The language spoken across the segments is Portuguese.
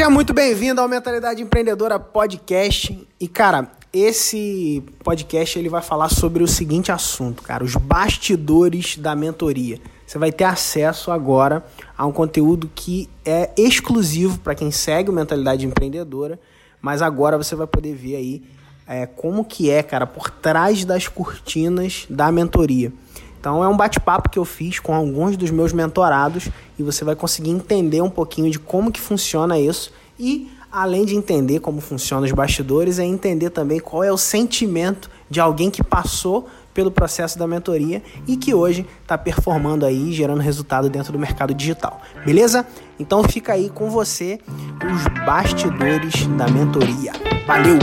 Seja muito bem-vindo ao Mentalidade Empreendedora Podcast. E, cara, esse podcast ele vai falar sobre o seguinte assunto, cara, os bastidores da mentoria. Você vai ter acesso agora a um conteúdo que é exclusivo para quem segue o Mentalidade Empreendedora, mas agora você vai poder ver aí é, como que é, cara, por trás das cortinas da mentoria. Então é um bate-papo que eu fiz com alguns dos meus mentorados e você vai conseguir entender um pouquinho de como que funciona isso e além de entender como funcionam os bastidores, é entender também qual é o sentimento de alguém que passou pelo processo da mentoria e que hoje está performando aí, gerando resultado dentro do mercado digital. Beleza? Então fica aí com você os bastidores da mentoria. Valeu!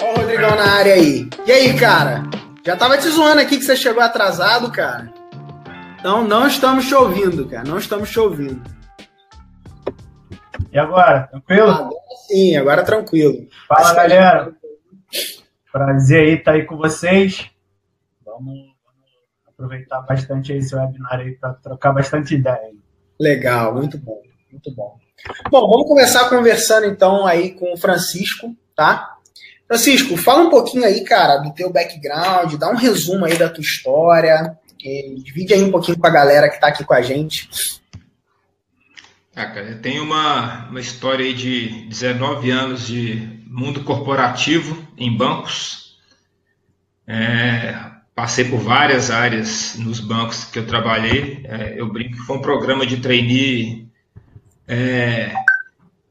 Ó o Rodrigão na área aí. E aí, cara? Já tava te zoando aqui que você chegou atrasado, cara. Então não estamos te ouvindo, cara. Não estamos te ouvindo. E agora? Tranquilo? Agora sim, agora tranquilo. Fala, Acho galera. Gente... Prazer aí estar tá aí com vocês. Vamos, vamos aproveitar bastante esse webinar aí para trocar bastante ideia. Legal, muito bom, muito bom. Bom, vamos começar conversando então aí com o Francisco, tá? Francisco, fala um pouquinho aí, cara, do teu background, dá um resumo aí da tua história, divide aí um pouquinho com a galera que está aqui com a gente. Ah, cara, eu tenho uma, uma história aí de 19 anos de mundo corporativo em bancos. É, passei por várias áreas nos bancos que eu trabalhei. É, eu brinco que foi um programa de trainee é,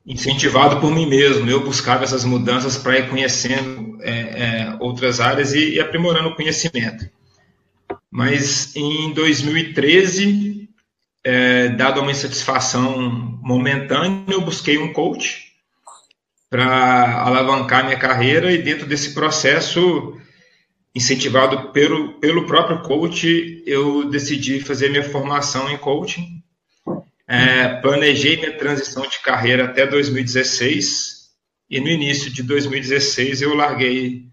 incentivado por mim mesmo. Eu buscava essas mudanças para ir conhecendo é, é, outras áreas e, e, aprimorando o conhecimento. Mas em 2013, é, dado uma insatisfação momentânea, eu busquei um coach para alavancar minha carreira e dentro desse processo incentivado pelo, pelo próprio coach, eu decidi fazer minha formação em coaching é, planejei minha transição de carreira até 2016 e no início de 2016 eu larguei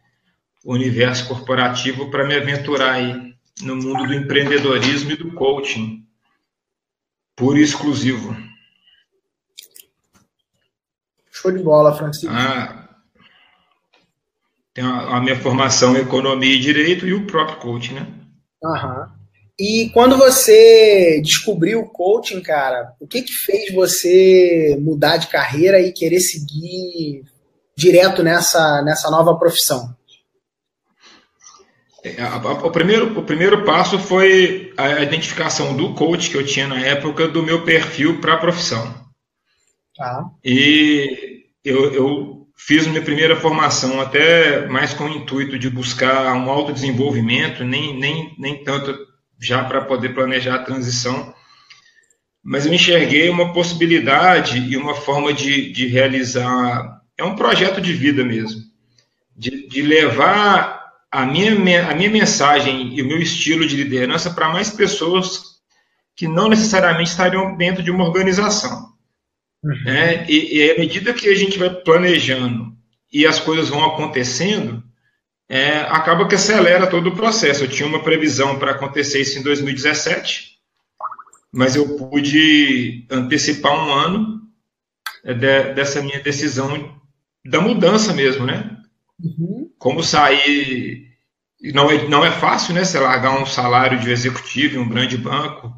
o universo corporativo para me aventurar aí no mundo do empreendedorismo e do coaching, puro e exclusivo. Show de bola, Francisco. Ah, tem a, a, minha formação em economia e direito e o próprio coaching, né? Aham. E quando você descobriu o coaching, cara, o que que fez você mudar de carreira e querer seguir direto nessa, nessa nova profissão? É, o primeiro, o primeiro passo foi a identificação do coach que eu tinha na época do meu perfil para a profissão. Tá. E eu, eu fiz minha primeira formação até mais com o intuito de buscar um autodesenvolvimento, nem, nem, nem tanto já para poder planejar a transição. Mas eu enxerguei uma possibilidade e uma forma de, de realizar. É um projeto de vida mesmo, de, de levar a minha, a minha mensagem e o meu estilo de liderança para mais pessoas que não necessariamente estariam dentro de uma organização. Uhum. Né? E, e à medida que a gente vai planejando e as coisas vão acontecendo, é, acaba que acelera todo o processo. Eu tinha uma previsão para acontecer isso em 2017, mas eu pude antecipar um ano é, de, dessa minha decisão da mudança mesmo, né? Uhum. Como sair. Não é, não é fácil, né? Você largar um salário de executivo em um grande banco,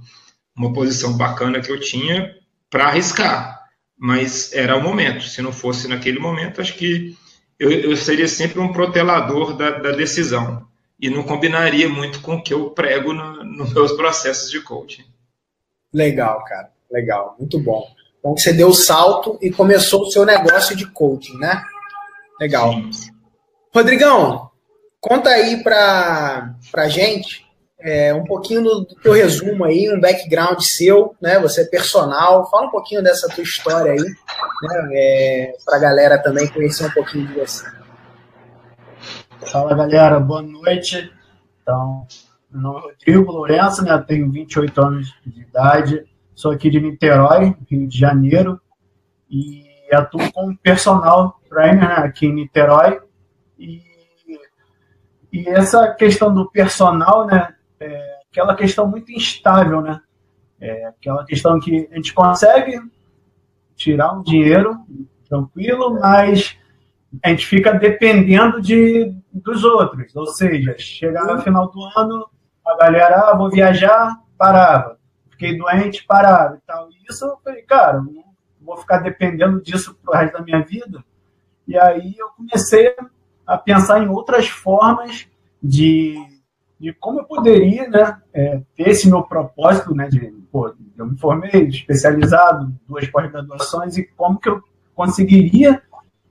uma posição bacana que eu tinha, para arriscar. Mas era o momento. Se não fosse naquele momento, acho que eu, eu seria sempre um protelador da, da, decisão e não combinaria muito com o que eu prego no, nos meus processos de coaching. Legal, cara. Legal. Muito bom. Então você deu o salto e começou o seu negócio de coaching, né? Legal. Sim. Rodrigão, conta aí pra, pra gente é, um pouquinho do, do teu resumo aí, um background seu, né? Você é personal, fala um pouquinho dessa tua história aí, né? É, para a galera também conhecer um pouquinho de você. Fala galera, boa noite. Então, meu nome é Rodrigo Lourenço, né? tenho 28 anos de idade, sou aqui de Niterói, Rio de Janeiro, e atuo como personal trainer né? aqui em Niterói. E, e essa questão do personal, né? É aquela questão muito instável, né? É aquela questão que a gente consegue tirar um dinheiro tranquilo, mas a gente fica dependendo de, dos outros. Ou seja, chegar no final do ano, a galera, ah, vou viajar, parava. Fiquei doente, parava e tal. Isso eu falei, cara, vou ficar dependendo disso pro resto da minha vida. E aí eu comecei a pensar em outras formas de, de como eu poderia né, é, ter esse meu propósito, né, de, pô, eu me formei especializado, duas pós-graduações, e como que eu conseguiria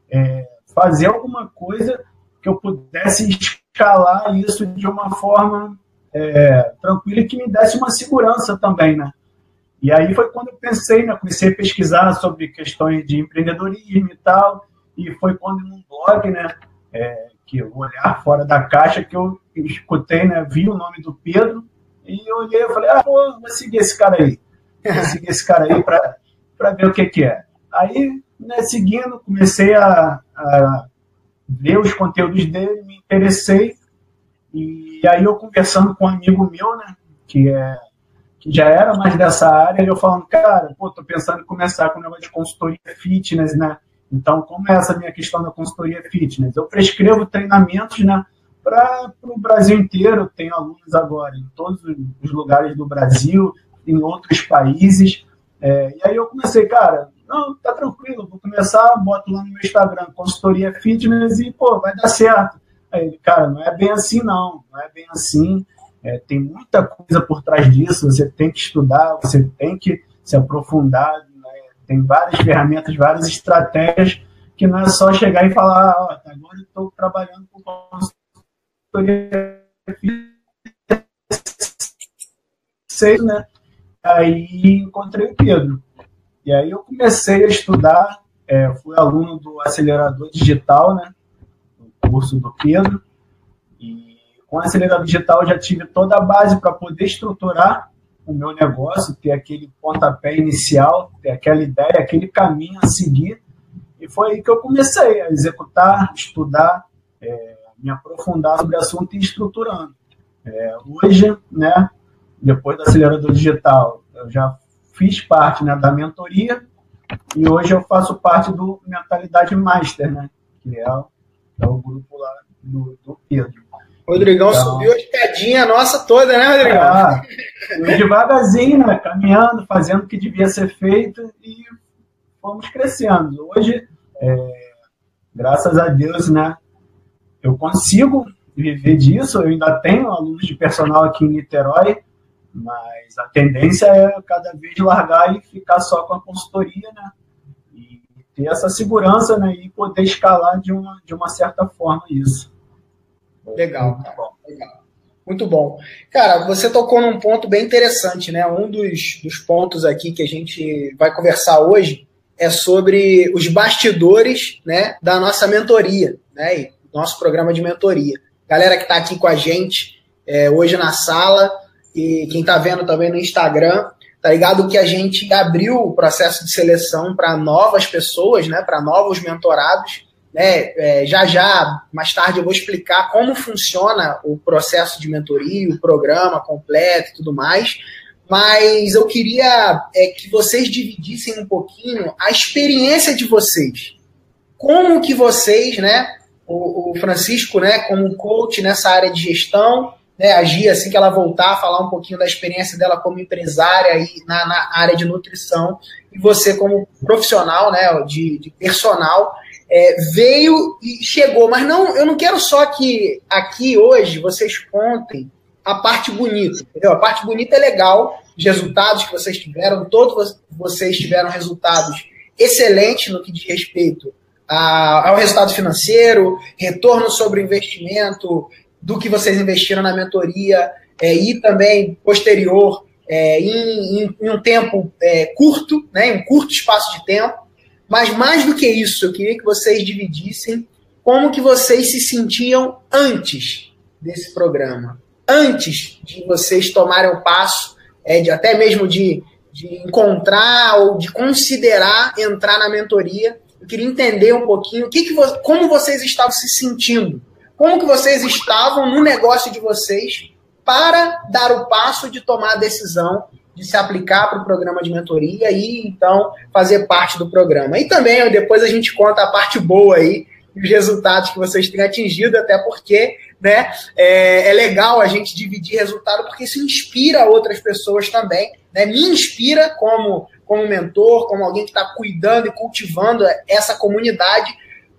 é, fazer alguma coisa que eu pudesse escalar isso de uma forma é, tranquila e que me desse uma segurança também, né? E aí foi quando eu pensei, né? Comecei a pesquisar sobre questões de empreendedorismo e tal, e foi quando num blog, né? É, que o olhar fora da caixa que eu escutei, né? Vi o nome do Pedro e eu olhei e falei, ah, pô, vou seguir esse cara aí, vou seguir esse cara aí para ver o que que é. Aí né, seguindo, comecei a, a, ver os conteúdos dele, me interessei, e aí eu conversando com um amigo meu, né, que, é, que já era mais dessa área, eu falando, cara, pô, tô pensando em começar com um negócio de consultoria fitness, né, então como é essa minha questão da consultoria fitness? Eu prescrevo treinamentos, né, para o Brasil inteiro, tenho alunos agora em todos os lugares do Brasil, em outros países, é, e aí eu comecei, cara, não, tá tranquilo, vou começar, boto lá no meu Instagram, consultoria fitness e, pô, vai dar certo. Aí ele, cara, não é bem assim não, não é bem assim, é, tem muita coisa por trás disso, você tem que estudar, você tem que se aprofundar? Tem várias ferramentas, várias estratégias, que não é só chegar e falar, ó, oh, agora eu estou trabalhando com consultoria fitness, né? Aí encontrei o Pedro. E aí eu comecei a estudar, é, fui aluno do acelerador digital, né? O curso do Pedro. E com o acelerador digital já tive toda a base para poder estruturar o meu negócio, ter aquele pontapé inicial, ter aquela ideia, aquele caminho a seguir. E foi aí que eu comecei a executar, estudar, é, me aprofundar sobre o assunto e estruturando. É, hoje, né, depois do acelerador digital, eu já fiz parte né, da mentoria e hoje eu faço parte do Mentalidade Master, né? Que é, é o grupo lá do, do Pedro. Rodrigão então, subiu a escadinha nossa toda, né, Rodrigão? Ah, devagarzinho, né? Caminhando, fazendo o que devia ser feito e fomos crescendo. Hoje, é, graças a Deus, né? Eu consigo viver disso. Eu ainda tenho alunos de personal aqui em Niterói mas a tendência é cada vez largar e ficar só com a consultoria, né? E ter essa segurança, né? E poder escalar de uma, de uma certa forma isso. Legal, cara. Legal. Muito bom. Cara, você tocou num ponto bem interessante, né? Um dos, dos pontos aqui que a gente vai conversar hoje é sobre os bastidores né, da nossa mentoria, né? E nosso programa de mentoria. Galera que está aqui com a gente é, hoje na sala, e quem está vendo também no Instagram, tá ligado que a gente abriu o processo de seleção para novas pessoas, né, para novos mentorados. Né, é, já já, mais tarde, eu vou explicar como funciona o processo de mentoria, o programa completo e tudo mais. Mas eu queria é, que vocês dividissem um pouquinho a experiência de vocês. Como que vocês, né, o, o Francisco, né, como coach nessa área de gestão, né, agir assim que ela voltar, falar um pouquinho da experiência dela como empresária e na, na área de nutrição, e você como profissional, né, de, de personal, é, veio e chegou. Mas não, eu não quero só que aqui hoje vocês contem a parte bonita, entendeu? A parte bonita é legal, os resultados que vocês tiveram, todos vocês tiveram resultados excelentes no que diz respeito ao resultado financeiro, retorno sobre investimento, do que vocês investiram na mentoria, é, e também posterior é, em, em, em, um tempo é, curto, né, em um curto espaço de tempo. Mas mais do que isso, eu queria que vocês dividissem como que vocês se sentiam antes desse programa, antes de vocês tomarem o passo, é, de até mesmo de, de encontrar ou de considerar entrar na mentoria. Eu queria entender um pouquinho que, que como vocês estavam se sentindo, como que vocês estavam no negócio de vocês para dar o passo de tomar a decisão de se aplicar para o programa de mentoria e então fazer parte do programa. E também depois a gente conta a parte boa aí, os resultados que vocês têm atingido, até porque né, é, é legal a gente dividir resultado, porque isso inspira outras pessoas também. Né? Me inspira como, como mentor, como alguém que está cuidando e cultivando essa comunidade,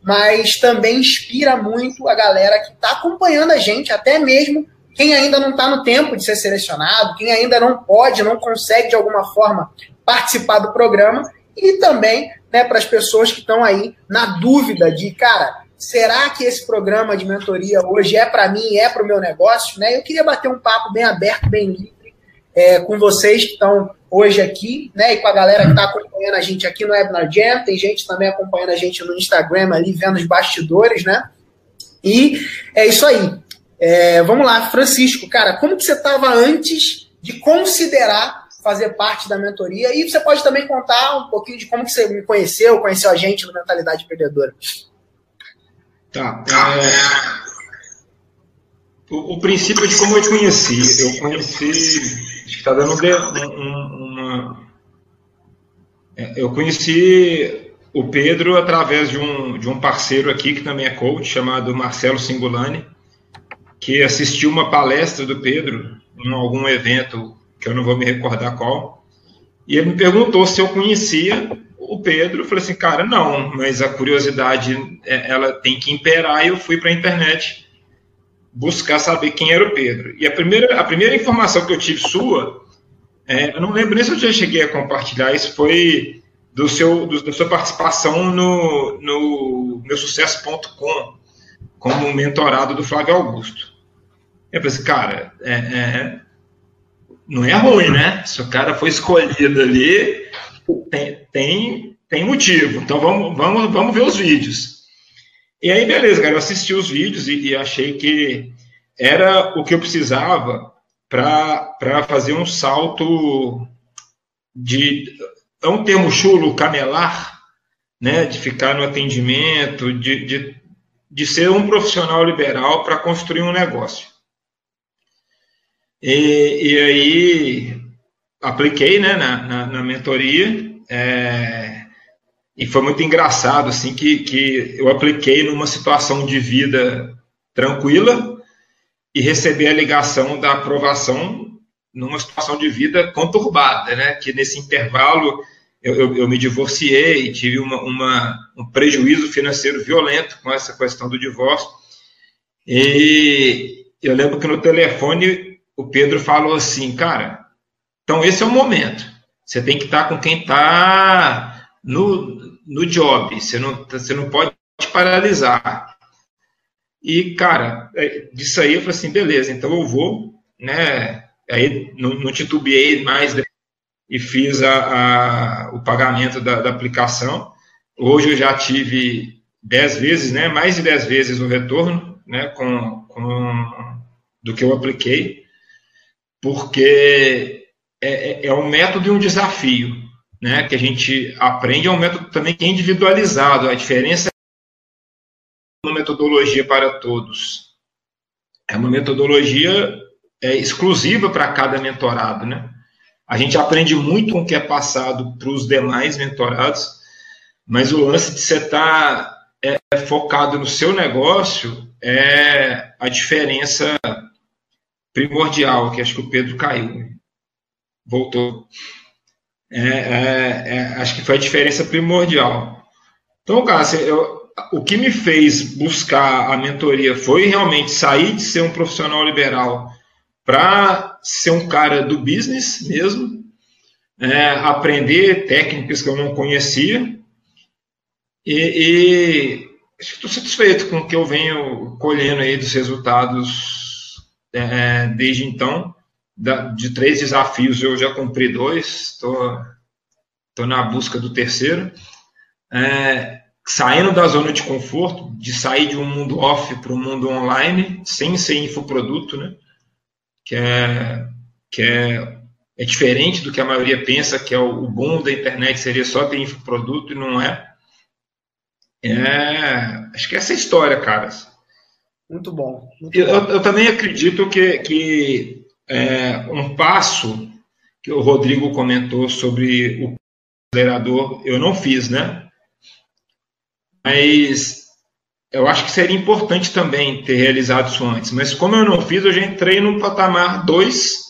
mas também inspira muito a galera que está acompanhando a gente, até mesmo quem ainda não está no tempo de ser selecionado, quem ainda não pode, não consegue de alguma forma participar do programa, e também né, para as pessoas que estão aí na dúvida de, cara, será que esse programa de mentoria hoje é para mim, é para o meu negócio? Né? Eu queria bater um papo bem aberto, bem livre, é, com vocês que estão hoje aqui, né, e com a galera que está acompanhando a gente aqui no Webinar Jam, tem gente também acompanhando a gente no Instagram ali, vendo os bastidores, né? E é isso aí. É, vamos lá, Francisco, cara, como que você estava antes de considerar fazer parte da mentoria? E você pode também contar um pouquinho de como que você me conheceu, conheceu a gente no Mentalidade Empreendedora. Tá. É... O, o, princípio de como eu te conheci. Eu conheci. Acho que está dando um, uma. É, eu conheci o Pedro através de um, de um parceiro aqui, que também é coach, chamado Marcelo Singolani que assistiu uma palestra do Pedro em algum evento que eu não vou me recordar qual, e ele me perguntou se eu conhecia o Pedro. Eu falei assim, cara, não, mas a curiosidade é, ela tem que imperar. E eu fui para a internet buscar saber quem era o Pedro. E a primeira, a primeira informação que eu tive sua, é, eu não lembro nem se eu já cheguei a compartilhar, isso foi do seu, do, da sua participação no, no meu sucesso.com como mentorado do Flávio Augusto. Eu pensei, cara, é, é, não é ruim, né? Se o cara foi escolhido ali, tem, tem, tem motivo. Então vamos, vamos, vamos ver os vídeos. E aí, beleza, cara, eu assisti os vídeos e, e achei que era o que eu precisava para fazer um salto de. É um termo chulo, camelar, né? De ficar no atendimento, de, de de ser um profissional liberal para construir um negócio. E, e aí apliquei né, na, na, na mentoria é, e foi muito engraçado assim que, que eu apliquei numa situação de vida tranquila e recebi a ligação da aprovação numa situação de vida conturbada, né? Que nesse intervalo eu, eu, eu me divorciei, tive uma, uma, um prejuízo financeiro violento com essa questão do divórcio. E eu lembro que no telefone o Pedro falou assim, cara, então esse é o momento. Você tem que estar com quem está no, no job. Você não, você não pode paralisar. E, cara, é, disso aí eu falei assim, beleza, então eu vou, né? Aí não, não titubeei mais e fiz a, a o pagamento da, da, aplicação. Hoje eu já tive 10 vezes, né, mais de 10 vezes o retorno né, com, com do que eu apliquei, porque é, é, é um método e um desafio né, que a gente aprende, é um método também que é individualizado. A diferença é uma metodologia para todos. É uma metodologia é, exclusiva para cada mentorado, né? A gente aprende muito com o que é passado para os demais mentorados, mas o lance de você estar tá, é, focado no seu negócio é a diferença primordial, que acho que o Pedro caiu. Voltou. É, é, é, acho que foi a diferença primordial. Então, cara, eu, o que me fez buscar a mentoria foi realmente sair de ser um profissional liberal para ser um cara do business mesmo, é, aprender técnicas que eu não conhecia e, e estou satisfeito com o que eu venho colhendo aí dos resultados é, desde então. Da, de três desafios eu já cumpri dois, estou na busca do terceiro. É, saindo da zona de conforto, de sair de um mundo off para um mundo online, sem ser infoproduto, né? que, é, que é, é diferente do que a maioria pensa, que é o, o bom da internet seria só ter infoproduto, e não é. É, acho que essa é a história, caras. Muito bom. Muito eu, bom. eu, também acredito que, que é, um passo que o Rodrigo comentou sobre o acelerador, eu não fiz, né? Mas eu acho que seria importante também ter realizado isso antes. Mas como eu não fiz, eu já entrei no patamar 2,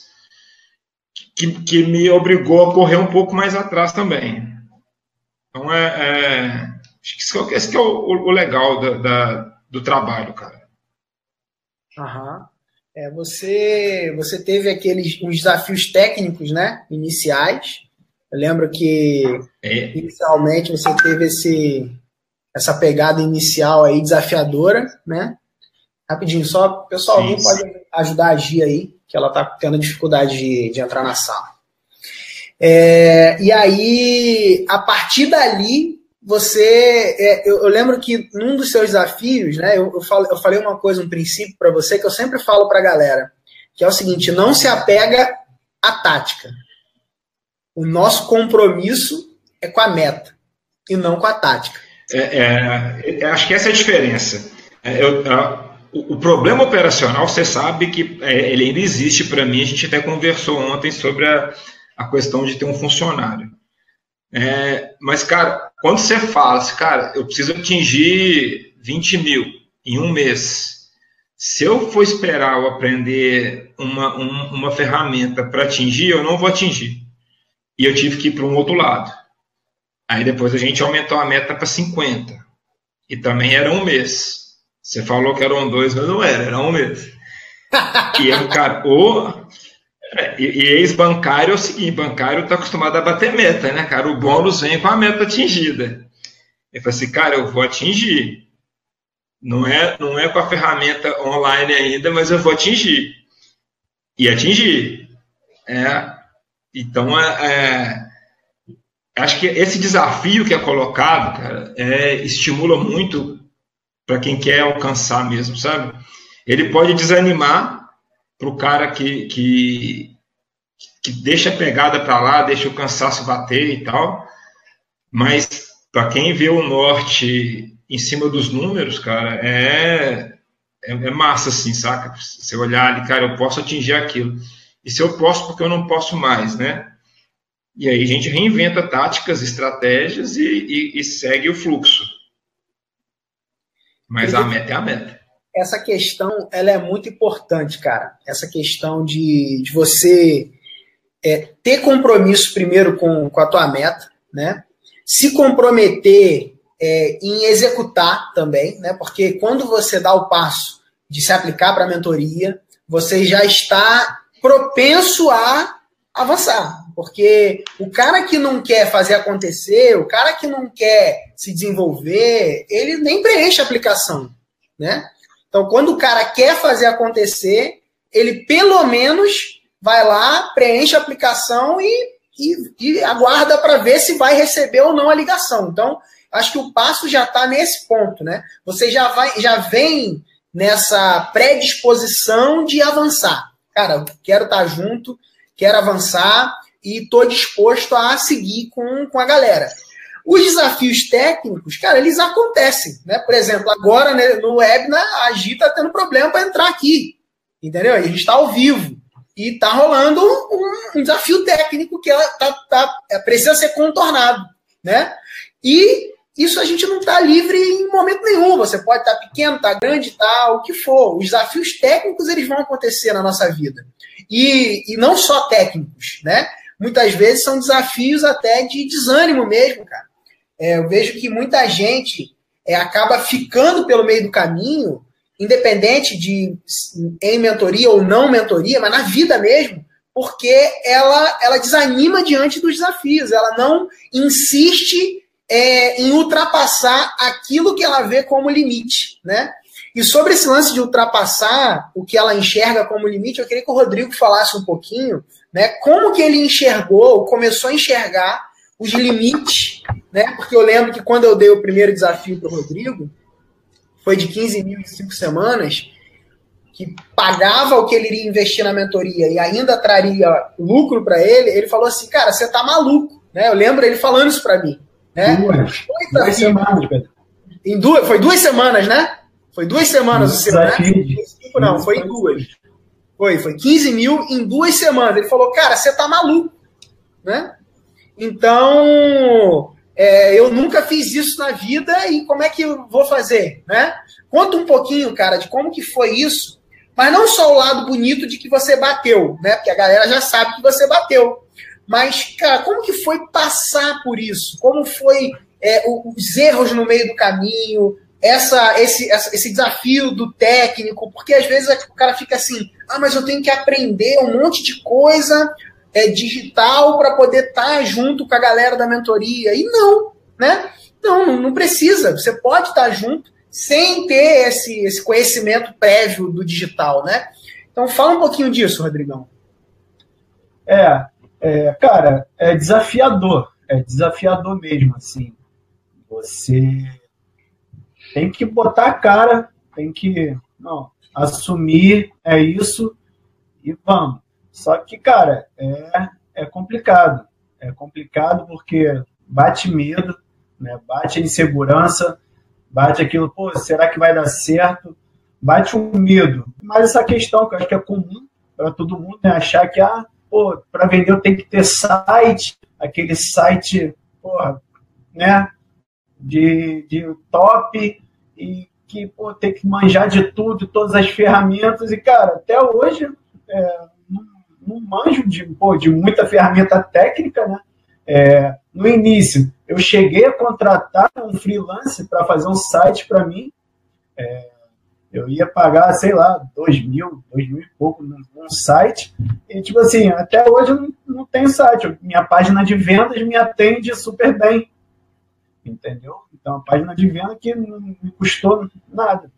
que, que me obrigou a correr um pouco mais atrás também. Então, é, é acho que esse que é o, o legal da, da, do trabalho, cara. Aham. É, você, você teve aqueles uns desafios técnicos, né, iniciais. Eu lembro que é. inicialmente você teve esse essa pegada inicial aí desafiadora, né? Rapidinho, só, pessoal, alguém pode ajudar a Gia aí, que ela tá tendo dificuldade de, de entrar na sala. É, e aí, a partir dali, você. É, eu, eu, lembro que num dos seus desafios, né? Eu, eu, falo, eu falei uma coisa, um princípio para você que eu sempre falo para a galera, que é o seguinte: não se apega à tática. O nosso compromisso é com a meta e não com a tática. É, é, é, acho que essa é a diferença. É, eu, a, o, problema operacional, você sabe que é, ele ainda existe para mim. A gente até conversou ontem sobre a, a questão de ter um funcionário. mas, cara, quando você fala assim, cara, eu preciso atingir 20 mil em um mês. Se eu for esperar eu aprender uma, um, uma ferramenta para atingir, eu não vou atingir. E eu tive que ir para um outro lado. Aí depois a gente aumentou a meta para 50. E também era um mês. Você falou que eram dois, mas não era, era um mês. e eu, cara, o. É, e, ex-bancário é o seguinte: bancário está acostumado a bater meta, né, cara? O bônus vem com a meta atingida. Eu falei assim, cara, eu vou atingir. Não é, não é com a ferramenta online ainda, mas eu vou atingir. E atingir. É, então, é, é acho que esse desafio que é colocado, cara, é, estimula muito para quem quer alcançar mesmo, sabe? Ele pode desanimar para o cara que, que, que deixa a pegada para lá, deixa o cansaço bater e tal, mas para quem vê o norte em cima dos números, cara, é, é, é massa, assim, saca? Você olhar ali, cara, eu posso atingir aquilo. E se eu posso, porque eu não posso mais, né? E aí a gente reinventa táticas, estratégias e, e, e segue o fluxo. Mas a meta é a meta. Essa questão ela é muito importante, cara. Essa questão de, de você é, ter compromisso primeiro com, com a tua meta, né? Se comprometer é, em executar também, né? Porque quando você dá o passo de se aplicar para a mentoria, você já está propenso a avançar. Porque o cara que não quer fazer acontecer, o cara que não quer se desenvolver, ele nem preenche a aplicação, né? Então, quando o cara quer fazer acontecer, ele pelo menos vai lá, preenche a aplicação e, e, e aguarda para ver se vai receber ou não a ligação. Então, acho que o passo já está nesse ponto, né? Você já vai, já vem nessa predisposição de avançar. Cara, quero estar tá junto, quero avançar e estou disposto a seguir com, com a galera. Os desafios técnicos, cara, eles acontecem, né? Por exemplo, agora né, no webinar, a Gi está tendo problema para entrar aqui, entendeu? E a gente está ao vivo e está rolando um, um, desafio técnico que ela tá, tá, é, precisa ser contornado, né? E isso a gente não está livre em momento nenhum. Você pode estar tá pequeno, estar tá grande, tá o que for. Os desafios técnicos eles vão acontecer na nossa vida e, e não só técnicos, né? muitas vezes são desafios até de desânimo mesmo, cara. É, eu vejo que muita gente é, acaba ficando pelo meio do caminho, independente de em mentoria ou não mentoria, mas na vida mesmo, porque ela, ela desanima diante dos desafios, ela não insiste é, em ultrapassar aquilo que ela vê como limite, né? E sobre esse lance de ultrapassar o que ela enxerga como limite, eu queria que o Rodrigo falasse um pouquinho, né? Como que ele enxergou, começou a enxergar os limites, né? Porque eu lembro que quando eu dei o primeiro desafio para o Rodrigo, foi de 15 mil em cinco semanas, que pagava o que ele iria investir na mentoria e ainda traria lucro para ele, ele falou assim, cara, você tá maluco, né? Eu lembro ele falando isso para mim, né? Duas, duas semanas, Pedro. Em duas, foi duas semanas, né? Foi duas semanas o seu, né? Cinco, não, foi em duas. Foi, foi 15 mil em duas semanas. Ele falou, cara, você tá maluco, né? Então, é, eu nunca fiz isso na vida e como é que eu vou fazer, né? Conta um pouquinho, cara, de como que foi isso mas não só o lado bonito de que você bateu, né? Porque a galera já sabe que você bateu. Mas, cara, como que foi passar por isso? Como foi é, os erros no meio do caminho? Essa, esse, esse desafio do técnico? Porque às vezes o cara fica assim: ah, mas eu tenho que aprender um monte de coisa é, digital para poder estar tá junto com a galera da mentoria. E não, né? Não, não precisa. Você pode estar tá junto sem ter esse, esse conhecimento prévio do digital, né? Então fala um pouquinho disso, Rodrigão. É, é, cara, é desafiador, é desafiador mesmo, assim. Você tem que botar a cara, tem que não, assumir, é isso e vamos. Só que, cara, é, é complicado. É complicado porque bate medo, né? bate insegurança, bate aquilo, pô, será que vai dar certo? Bate um medo. Mas essa questão que eu acho que é comum para todo mundo, é achar que, ah, pô, para vender eu tenho que ter site, aquele site, porra, né, de, de top e que, pô, tem que manjar de tudo, todas as ferramentas e, cara, até hoje é, não, manjo de, pô, de muita ferramenta técnica, né, é, no início, eu cheguei a contratar um freelance para fazer um site para mim. É, eu ia pagar, sei lá, dois mil, dois mil e pouco num, num site. E, tipo assim, até hoje eu não, não tenho site. Minha página de vendas me atende super bem. Entendeu? Então, a página de venda que não me custou nada.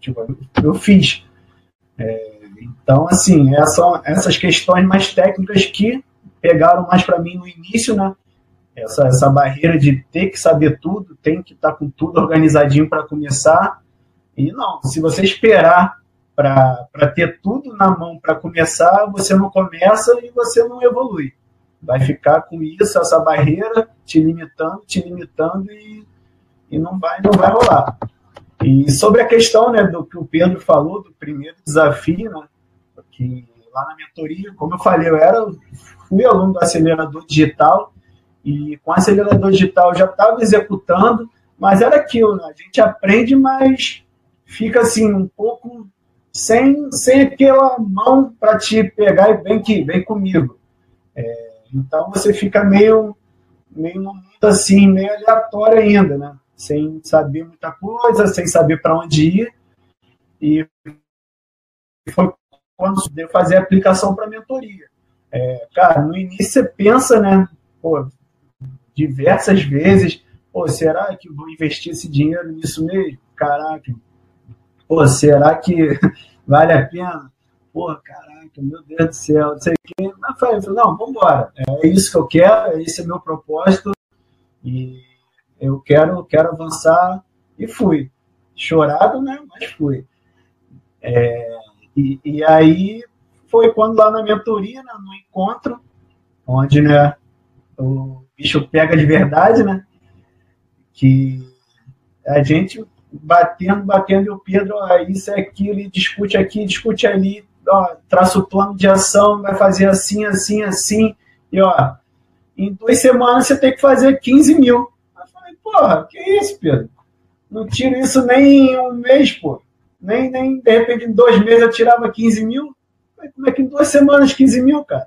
Tipo, eu fiz. É, então, assim, essa, essas questões mais técnicas que pegaram mais para mim no início, né? Essa, essa barreira de ter que saber tudo, tem que estar tá com tudo organizadinho para começar. E não, se você esperar para ter tudo na mão para começar, você não começa e você não evolui. Vai ficar com isso, essa barreira, te limitando, te limitando e, e não, vai, não vai rolar. E sobre a questão né, do que o Pedro falou, do primeiro desafio, né, que lá na mentoria, como eu falei, eu era, fui aluno do acelerador digital e com o acelerador digital já estava executando, mas era aquilo, né? a gente aprende, mas fica assim um pouco sem, sem aquela mão para te pegar e vem aqui, vem comigo. É, então você fica meio, meio assim, meio aleatório ainda, né? Sem saber muita coisa, sem saber para onde ir. E foi quando eu fazer a aplicação para mentoria. É, cara, no início você pensa, né? Pô, diversas vezes, pô, será que vou investir esse dinheiro nisso mesmo? Caraca, pô, será que vale a pena? Pô, caraca, meu Deus do céu, não sei o quê. Mas falei, não, vamos embora. É isso que eu quero, esse é meu propósito e eu quero, quero avançar e fui. Chorado, né? Mas fui. É, e, e aí foi quando lá na mentoria, né, no encontro, onde né, o bicho pega de verdade, né? Que a gente batendo, batendo, e o Pedro, ó, isso é aquilo, e discute aqui, discute ali, ó, traça o plano de ação, vai fazer assim, assim, assim, e ó, em duas semanas você tem que fazer 15 mil. Porra, que isso, Pedro? Não tiro isso nem em um mês, pô. Nem, nem de repente em dois meses eu tirava 15 mil. Como é que em duas semanas 15 mil, cara?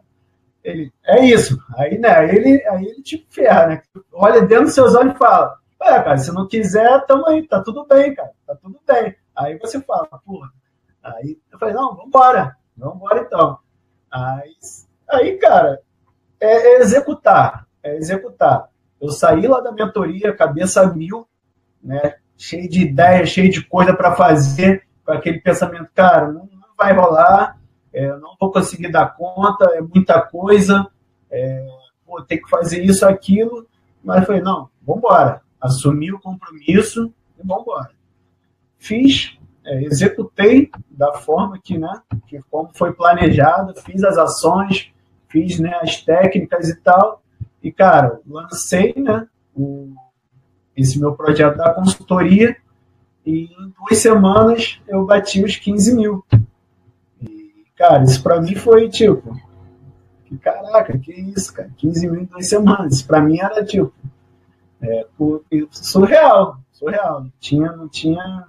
Ele, é isso. Aí, né, ele, aí ele te ferra, né? Olha dentro dos seus olhos e fala: É, cara, se não quiser, tamo aí, tá tudo bem, cara, tá tudo bem. Aí você fala, porra. Aí eu falei: Não, vambora, vambora então. Aí, aí cara, é, é executar, é executar. Eu saí lá da mentoria, cabeça mil, né? Cheio de ideias, cheio de coisa para fazer, com aquele pensamento, cara, não, vai rolar, é, não vou conseguir dar conta, é muita coisa, é, tem que fazer isso, aquilo. Mas falei, não, vamos embora. Assumi o compromisso e vamos embora. Fiz, é, executei da forma que, né, que como foi planejado, fiz as ações, fiz né, as técnicas e tal. E, cara, lancei né, o, esse meu projeto da consultoria e em duas semanas eu bati os 15 mil. E, cara, isso para mim foi tipo, que caraca, que isso, cara, 15 mil em duas semanas. Isso para mim era tipo, é, surreal, surreal. Não tinha, não tinha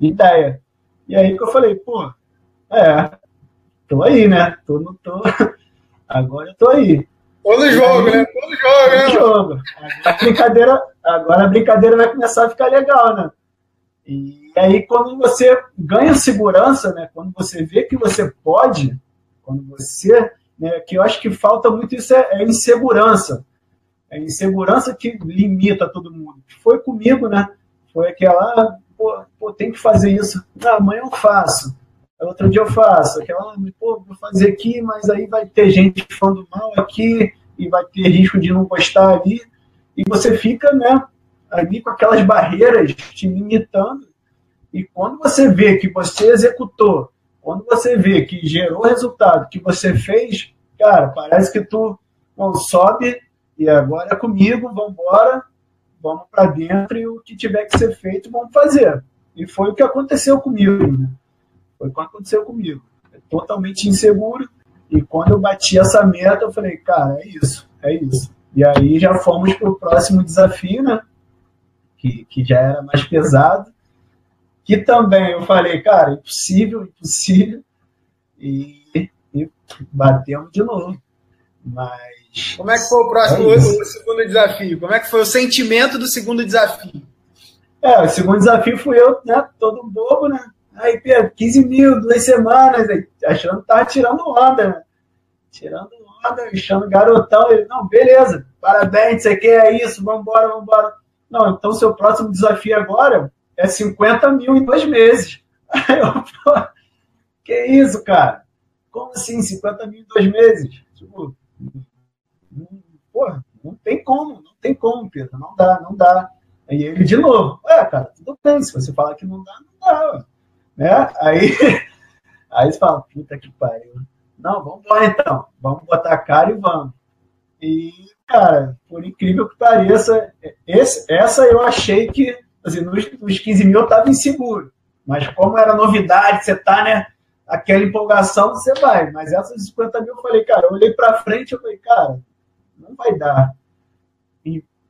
ideia. E aí que eu falei, pô, é, tô aí, né? Tô, no, tô, agora eu tô aí. Tô no jogo, né? Tô no jogo, né? jogo. Agora a, brincadeira, agora a brincadeira vai começar a ficar legal, né? E aí quando você ganha segurança, né? Quando você vê que você pode, quando você, né? Que eu acho que falta muito isso é, é insegurança. É insegurança que limita todo mundo. Foi comigo, né? Foi aquela, pô, pô tem que fazer isso. Ah, amanhã eu faço outro dia eu faço, aquela, pô, vou fazer aqui, mas aí vai ter gente falando mal aqui e vai ter risco de não gostar ali, e você fica, né, ali com aquelas barreiras te limitando, e quando você vê que você executou, quando você vê que gerou resultado, que você fez, cara, parece que tu sobe e agora é comigo, vamos embora, vamos para dentro e o que tiver que ser feito, vamos fazer. E foi o que aconteceu comigo. Né? Foi o que aconteceu comigo. É totalmente inseguro. E quando eu bati essa meta, eu falei, cara, é isso, é isso. E aí já fomos para o próximo desafio, né? Que, que já era mais pesado. Que também eu falei, cara, impossível, impossível. E, e batemos de novo. Mas. Como é que foi o próximo, é o, o segundo desafio? Como é que foi o sentimento do segundo desafio? É, o segundo desafio fui eu, né? Todo bobo, né? Aí, Pedro, 15 mil, duas semanas, achando que tava tirando onda, né? Tirando onda, achando garotão. Ele, não, beleza, parabéns, você quer é isso, vambora, vambora. Não, então seu próximo desafio agora é 50 mil em dois meses. Aí eu, pô, que isso, cara? Como assim, 50 mil em dois meses? Tipo, porra, não tem como, não tem como, Pedro, não dá, não dá. Aí ele de novo, é, cara, tudo bem, se você falar que não dá, não dá. Né? Aí, aí você fala, puta que pariu. Não, vamos lá então. Vamos botar a cara e vamos. E, cara, por incrível que pareça, esse, essa eu achei que, assim, nos, nos 15 mil eu estava inseguro. Mas como era novidade, você tá, né? Aquela empolgação, você vai. Mas essas 50 mil eu falei, cara, eu olhei para frente eu falei, cara, não vai dar.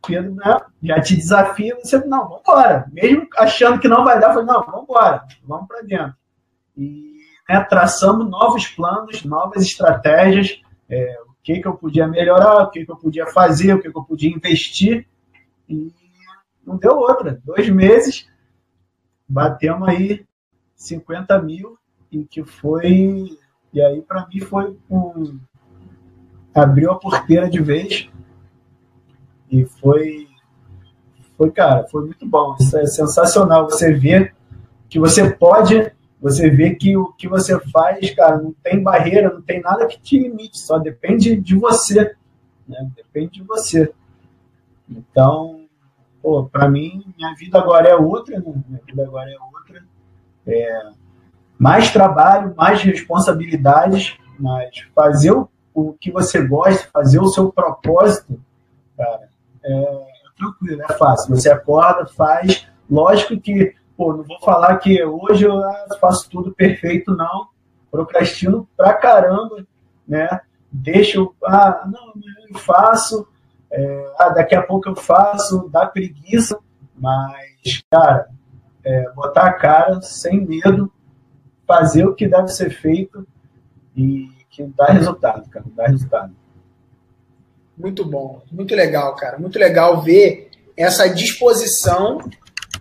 Pedro né, já te desafia, você, não, vamos embora. Mesmo achando que não vai dar, eu falei, não, vamos embora, vamos para dentro. E né, traçamos novos planos, novas estratégias, é, o que, que eu podia melhorar, o que, que eu podia fazer, o que, que eu podia investir. E não deu outra. Dois meses, batemos aí 50 mil, e que foi. E aí, para mim, foi um. Abriu a porteira de vez e foi, foi, cara, foi muito bom. Isso é sensacional. Você vê que você pode, você vê que o que você faz, cara, não tem barreira, não tem nada que te limite, só depende de você. Né? Depende de você. Então, pô, para mim, minha vida agora é outra, né? Minha vida agora é outra. É, mais trabalho, mais responsabilidades, mas fazer o, o que você gosta, fazer o seu propósito, cara, é, tranquilo, é fácil. Você acorda, faz. Lógico que, pô, não vou falar que hoje eu faço tudo perfeito, não. Procrastino pra caramba, né? Deixo, ah, não, eu faço, é, ah, daqui a pouco eu faço, dá preguiça, mas, cara, é, botar a cara sem medo, fazer o que deve ser feito e que dá resultado, cara, dá resultado. Muito bom, muito legal, cara. Muito legal ver essa disposição,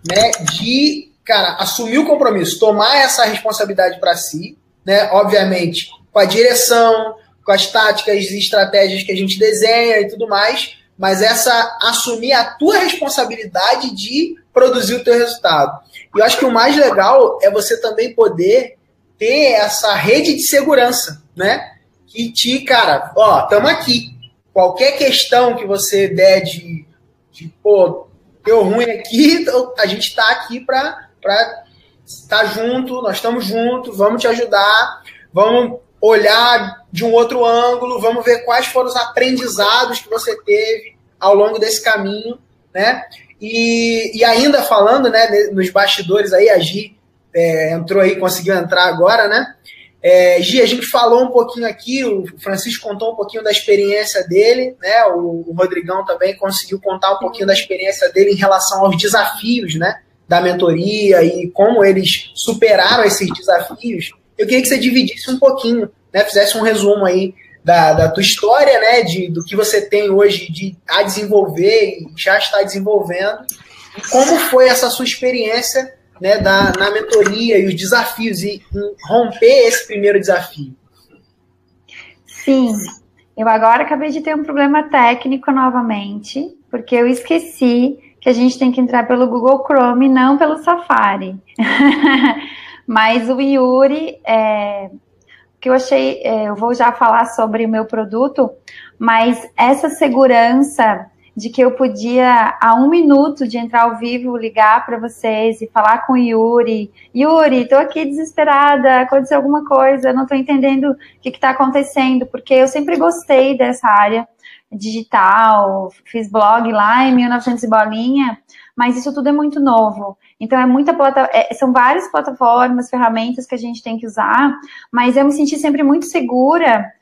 né, de, cara, assumir o compromisso, tomar essa responsabilidade para si, né, obviamente, com a direção, com as táticas e estratégias que a gente desenha e tudo mais, mas essa assumir a tua responsabilidade de produzir o teu resultado. E eu acho que o mais legal é você também poder ter essa rede de segurança, né? Que te, cara, ó, estamos aqui. Qualquer questão que você der de, de pô, deu ruim aqui, então a gente está aqui para estar tá junto, nós estamos juntos, vamos te ajudar, vamos olhar de um outro ângulo, vamos ver quais foram os aprendizados que você teve ao longo desse caminho, né? E, e ainda falando, né, nos bastidores aí, a Gi é, entrou aí, conseguiu entrar agora, né? É, Gi, a gente falou um pouquinho aqui, o Francisco contou um pouquinho da experiência dele, né? O, o Rodrigão também conseguiu contar um pouquinho da experiência dele em relação aos desafios, né? Da mentoria e como eles superaram esses desafios. Eu queria que você dividisse um pouquinho, né? Fizesse um resumo aí da, da tua história, né? De, do que você tem hoje de a desenvolver e já está desenvolvendo. E como foi essa sua experiência né, da, na mentoria e os desafios e romper esse primeiro desafio? Sim, eu agora acabei de ter um problema técnico novamente, porque eu esqueci que a gente tem que entrar pelo Google Chrome, não pelo Safari. Mas o Yuri, é, que eu achei, é, eu vou já falar sobre o meu produto, mas essa segurança de que eu podia, a um minuto de entrar ao vivo, ligar para vocês e falar com o Yuri. Yuri, estou aqui desesperada, aconteceu alguma coisa, não estou entendendo o que está acontecendo, porque eu sempre gostei dessa área digital, fiz blog lá em 1900 e bolinha, mas isso tudo é muito novo. Então é muita plata é, são várias plataformas, ferramentas que a gente tem que usar, mas eu me senti sempre muito segura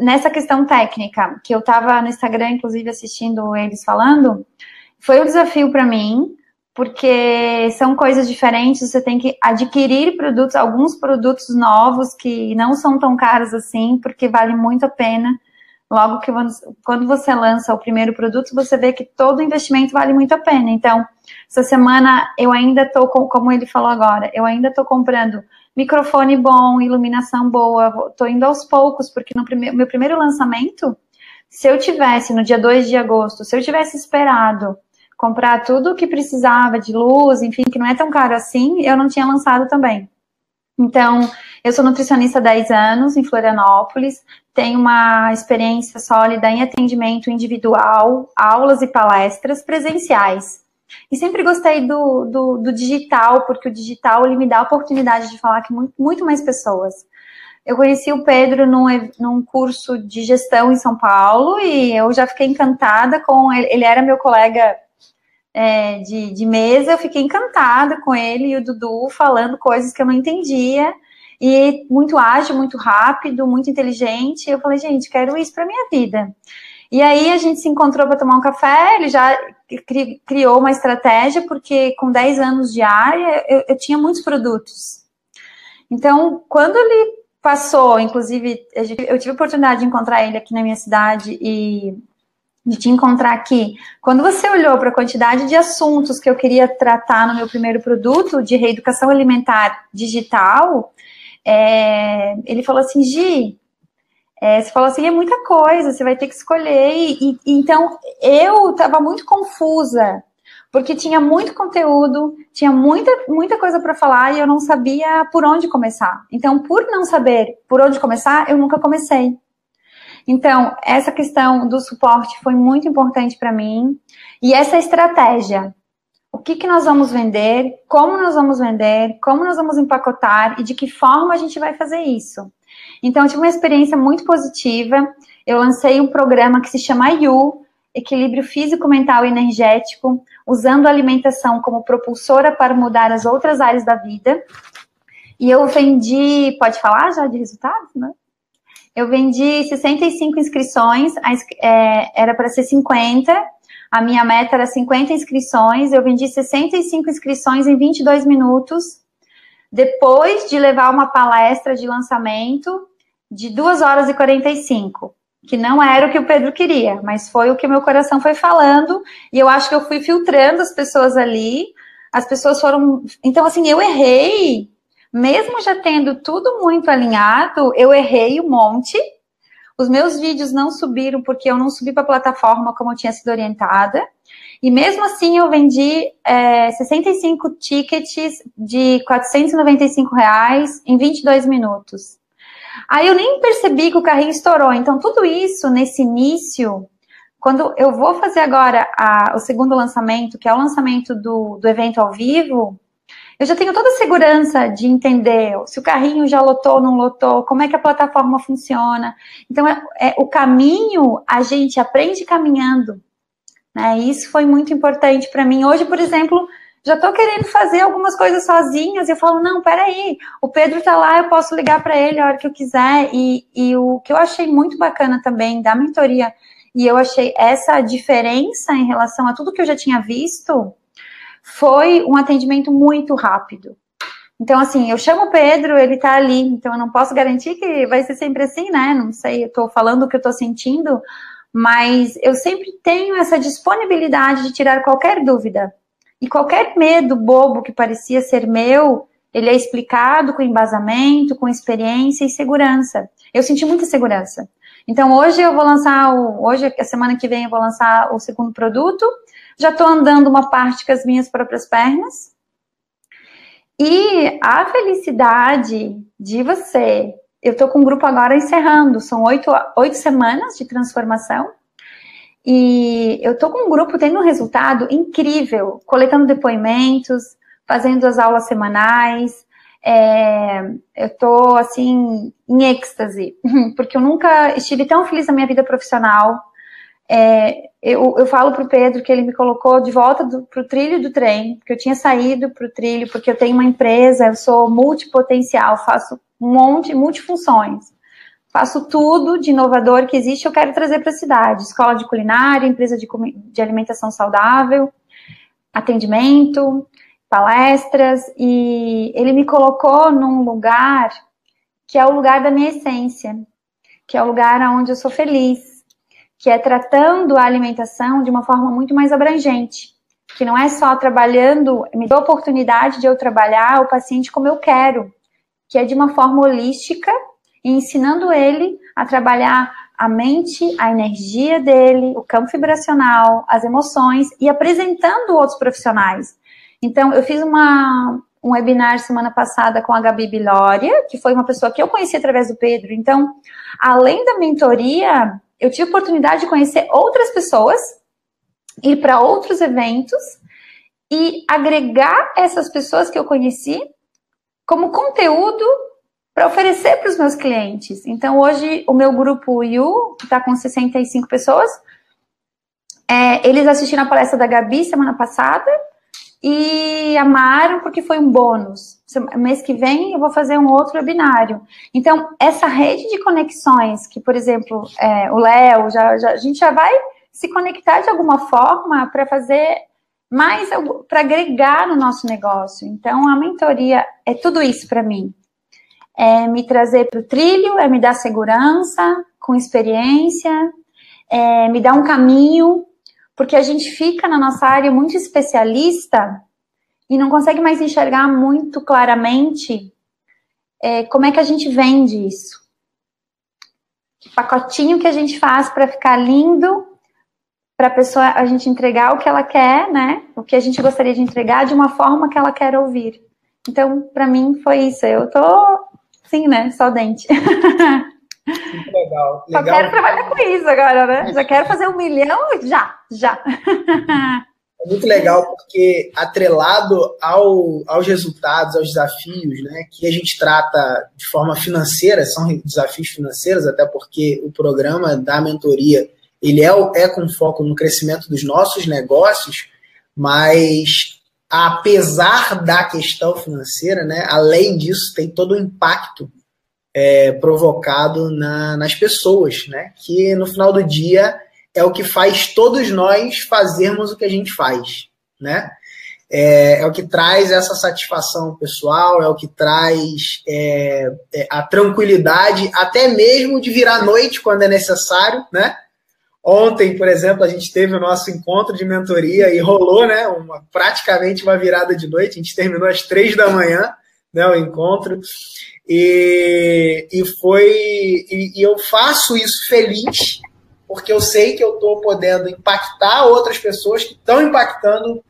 nessa questão técnica, que eu estava no Instagram, inclusive, assistindo eles falando, foi um desafio para mim, porque são coisas diferentes, você tem que adquirir produtos, alguns produtos novos que não são tão caros assim, porque vale muito a pena. Logo que quando você lança o primeiro produto, você vê que todo investimento vale muito a pena. Então, essa semana eu ainda estou, como ele falou agora, eu ainda estou comprando microfone bom, iluminação boa, tô indo aos poucos, porque no prime meu primeiro lançamento, se eu tivesse no dia 2 de agosto, se eu tivesse esperado comprar tudo o que precisava de luz, enfim, que não é tão caro assim, eu não tinha lançado também. Então, eu sou nutricionista há 10 anos em Florianópolis, tenho uma experiência sólida em atendimento individual, aulas e palestras presenciais. E sempre gostei do, do, do, digital, porque o digital ele me dá a oportunidade de falar com muito, muito mais pessoas. Eu conheci o Pedro num, num curso de gestão em São Paulo e eu já fiquei encantada com ele. Ele era meu colega é, de, de mesa, eu fiquei encantada com ele e o Dudu falando coisas que eu não entendia. E muito ágil, muito rápido, muito inteligente. Eu falei, gente, quero isso para minha vida. E aí a gente se encontrou para tomar um café, ele já criou uma estratégia, porque com 10 anos de área, eu, eu tinha muitos produtos. Então, quando ele passou, inclusive, eu tive a oportunidade de encontrar ele aqui na minha cidade e de te encontrar aqui. Quando você olhou para a quantidade de assuntos que eu queria tratar no meu primeiro produto de reeducação alimentar digital, é, ele falou assim, Gi, é, você falou assim, é muita coisa, você vai ter que escolher. E, e então, eu estava muito confusa, porque tinha muito conteúdo, tinha muita, muita coisa para falar e eu não sabia por onde começar. Então, por não saber por onde começar, eu nunca comecei. Então, essa questão do suporte foi muito importante para mim. E essa estratégia. O que, que nós vamos vender, como nós vamos vender, como nós vamos empacotar e de que forma a gente vai fazer isso. Então, eu tive uma experiência muito positiva. Eu lancei um programa que se chama You, Equilíbrio Físico, Mental e Energético, usando a alimentação como propulsora para mudar as outras áreas da vida. E eu vendi, pode falar já de resultados, né? Eu vendi 65 inscrições, é, era para ser 50, a minha meta era 50 inscrições, eu vendi 65 inscrições em 22 minutos, depois de levar uma palestra de lançamento de 2 horas e 45, que não era o que o Pedro queria, mas foi o que meu coração foi falando, e eu acho que eu fui filtrando as pessoas ali, as pessoas foram. Então, assim, eu errei, mesmo já tendo tudo muito alinhado, eu errei um monte, Os meus vídeos não subiram porque eu não subi para a plataforma como eu tinha sido orientada. E mesmo assim eu vendi é, 65 tickets de 495 reais em 22 minutos. Aí eu nem percebi que o carrinho estourou. Então tudo isso nesse início, quando eu vou fazer agora a, o segundo lançamento, que é o lançamento do, do evento ao vivo, eu já tenho toda a segurança de entender se o carrinho já lotou ou não lotou, como é que a plataforma funciona. Então, é, é, o caminho a gente aprende caminhando. Né? Isso foi muito importante para mim. Hoje, por exemplo, já estou querendo fazer algumas coisas sozinhas e eu falo, não, peraí, o Pedro está lá, eu posso ligar para ele a hora que eu quiser. E, e o que eu achei muito bacana também da mentoria, e eu achei essa diferença em relação a tudo que eu já tinha visto, foi um atendimento muito rápido. Então, assim, eu chamo o Pedro, ele tá ali, então eu não posso garantir que vai ser sempre assim, né? Não sei, eu tô falando o que eu tô sentindo, mas eu sempre tenho essa disponibilidade de tirar qualquer dúvida. E qualquer medo bobo que parecia ser meu, ele é explicado com embasamento, com experiência e segurança. Eu senti muita segurança. Então hoje eu vou lançar o, hoje a semana que vem eu vou lançar o segundo produto já estou andando uma parte com as minhas próprias pernas. E a felicidade de você. Eu estou com o grupo agora encerrando, são oito, oito semanas de transformação. E eu estou com um grupo tendo um resultado incrível, coletando depoimentos, fazendo as aulas semanais. É, eu estou assim em êxtase, porque eu nunca estive tão feliz na minha vida profissional. É, eu, eu falo para o Pedro que ele me colocou de volta para o trilho do trem, porque eu tinha saído para o trilho, porque eu tenho uma empresa, eu sou multipotencial, faço um monte, multifunções. Faço tudo de inovador que existe, eu quero trazer para a cidade. Escola de culinária, empresa de, de alimentação saudável, atendimento, palestras, e ele me colocou num lugar que é o lugar da minha essência, que é o lugar onde eu sou feliz, que é tratando a alimentação de uma forma muito mais abrangente, que não é só trabalhando, me dá a oportunidade de eu trabalhar o paciente como eu quero, que é de uma forma holística e ensinando ele a trabalhar a mente, a energia dele, o campo vibracional, as emoções e apresentando outros profissionais. Então, eu fiz uma, um webinar semana passada com a Gabi Bilória, que foi uma pessoa que eu conheci através do Pedro. Então, além da mentoria, eu tive oportunidade de conhecer outras pessoas, ir para outros eventos e agregar essas pessoas que eu conheci como conteúdo para oferecer para os meus clientes. Então, hoje, o meu grupo You, que está com 65 pessoas, é, eles assistiram a palestra da Gabi semana passada e amaram porque foi um bônus. Mês que vem eu vou fazer um outro webinário. Então, essa rede de conexões, que, por exemplo, é, o Léo, já, já, a gente já vai se conectar de alguma forma para fazer mais, para agregar no nosso negócio. Então, a mentoria é tudo isso para mim. É me trazer para o trilho, é me dar segurança, com experiência, é me dar um caminho porque a gente fica na nossa área muito especialista e não consegue mais enxergar muito claramente é, como é que a gente vende isso. Que pacotinho que a gente faz para ficar lindo, para a pessoa a gente entregar o que ela quer, né? O que a gente gostaria de entregar de uma forma que ela quer ouvir. Então, para mim foi isso. Eu tô, sim, né? Só dente. Muito legal. legal. Só quero trabalhar com isso agora, né? Já quero fazer um milhão, já, já. É muito legal porque atrelado ao, aos resultados, aos desafios, né, que a gente trata de forma financeira, são desafios financeiros, até porque o programa da mentoria ele é, é com foco no crescimento dos nossos negócios, mas apesar da questão financeira, né, além disso, tem todo o impacto é, provocado na, nas pessoas, né? Que no final do dia é o que faz todos nós fazermos o que a gente faz, né? É, é o que traz essa satisfação pessoal, é o que traz é, é, a tranquilidade, até mesmo de virar noite quando é necessário, né? Ontem, por exemplo, a gente teve o nosso encontro de mentoria e rolou, né? Uma, praticamente uma virada de noite. A gente terminou às três da manhã né, o encontro. E, e foi. E, e eu faço isso feliz, porque eu sei que eu estou podendo impactar outras pessoas que estão impactando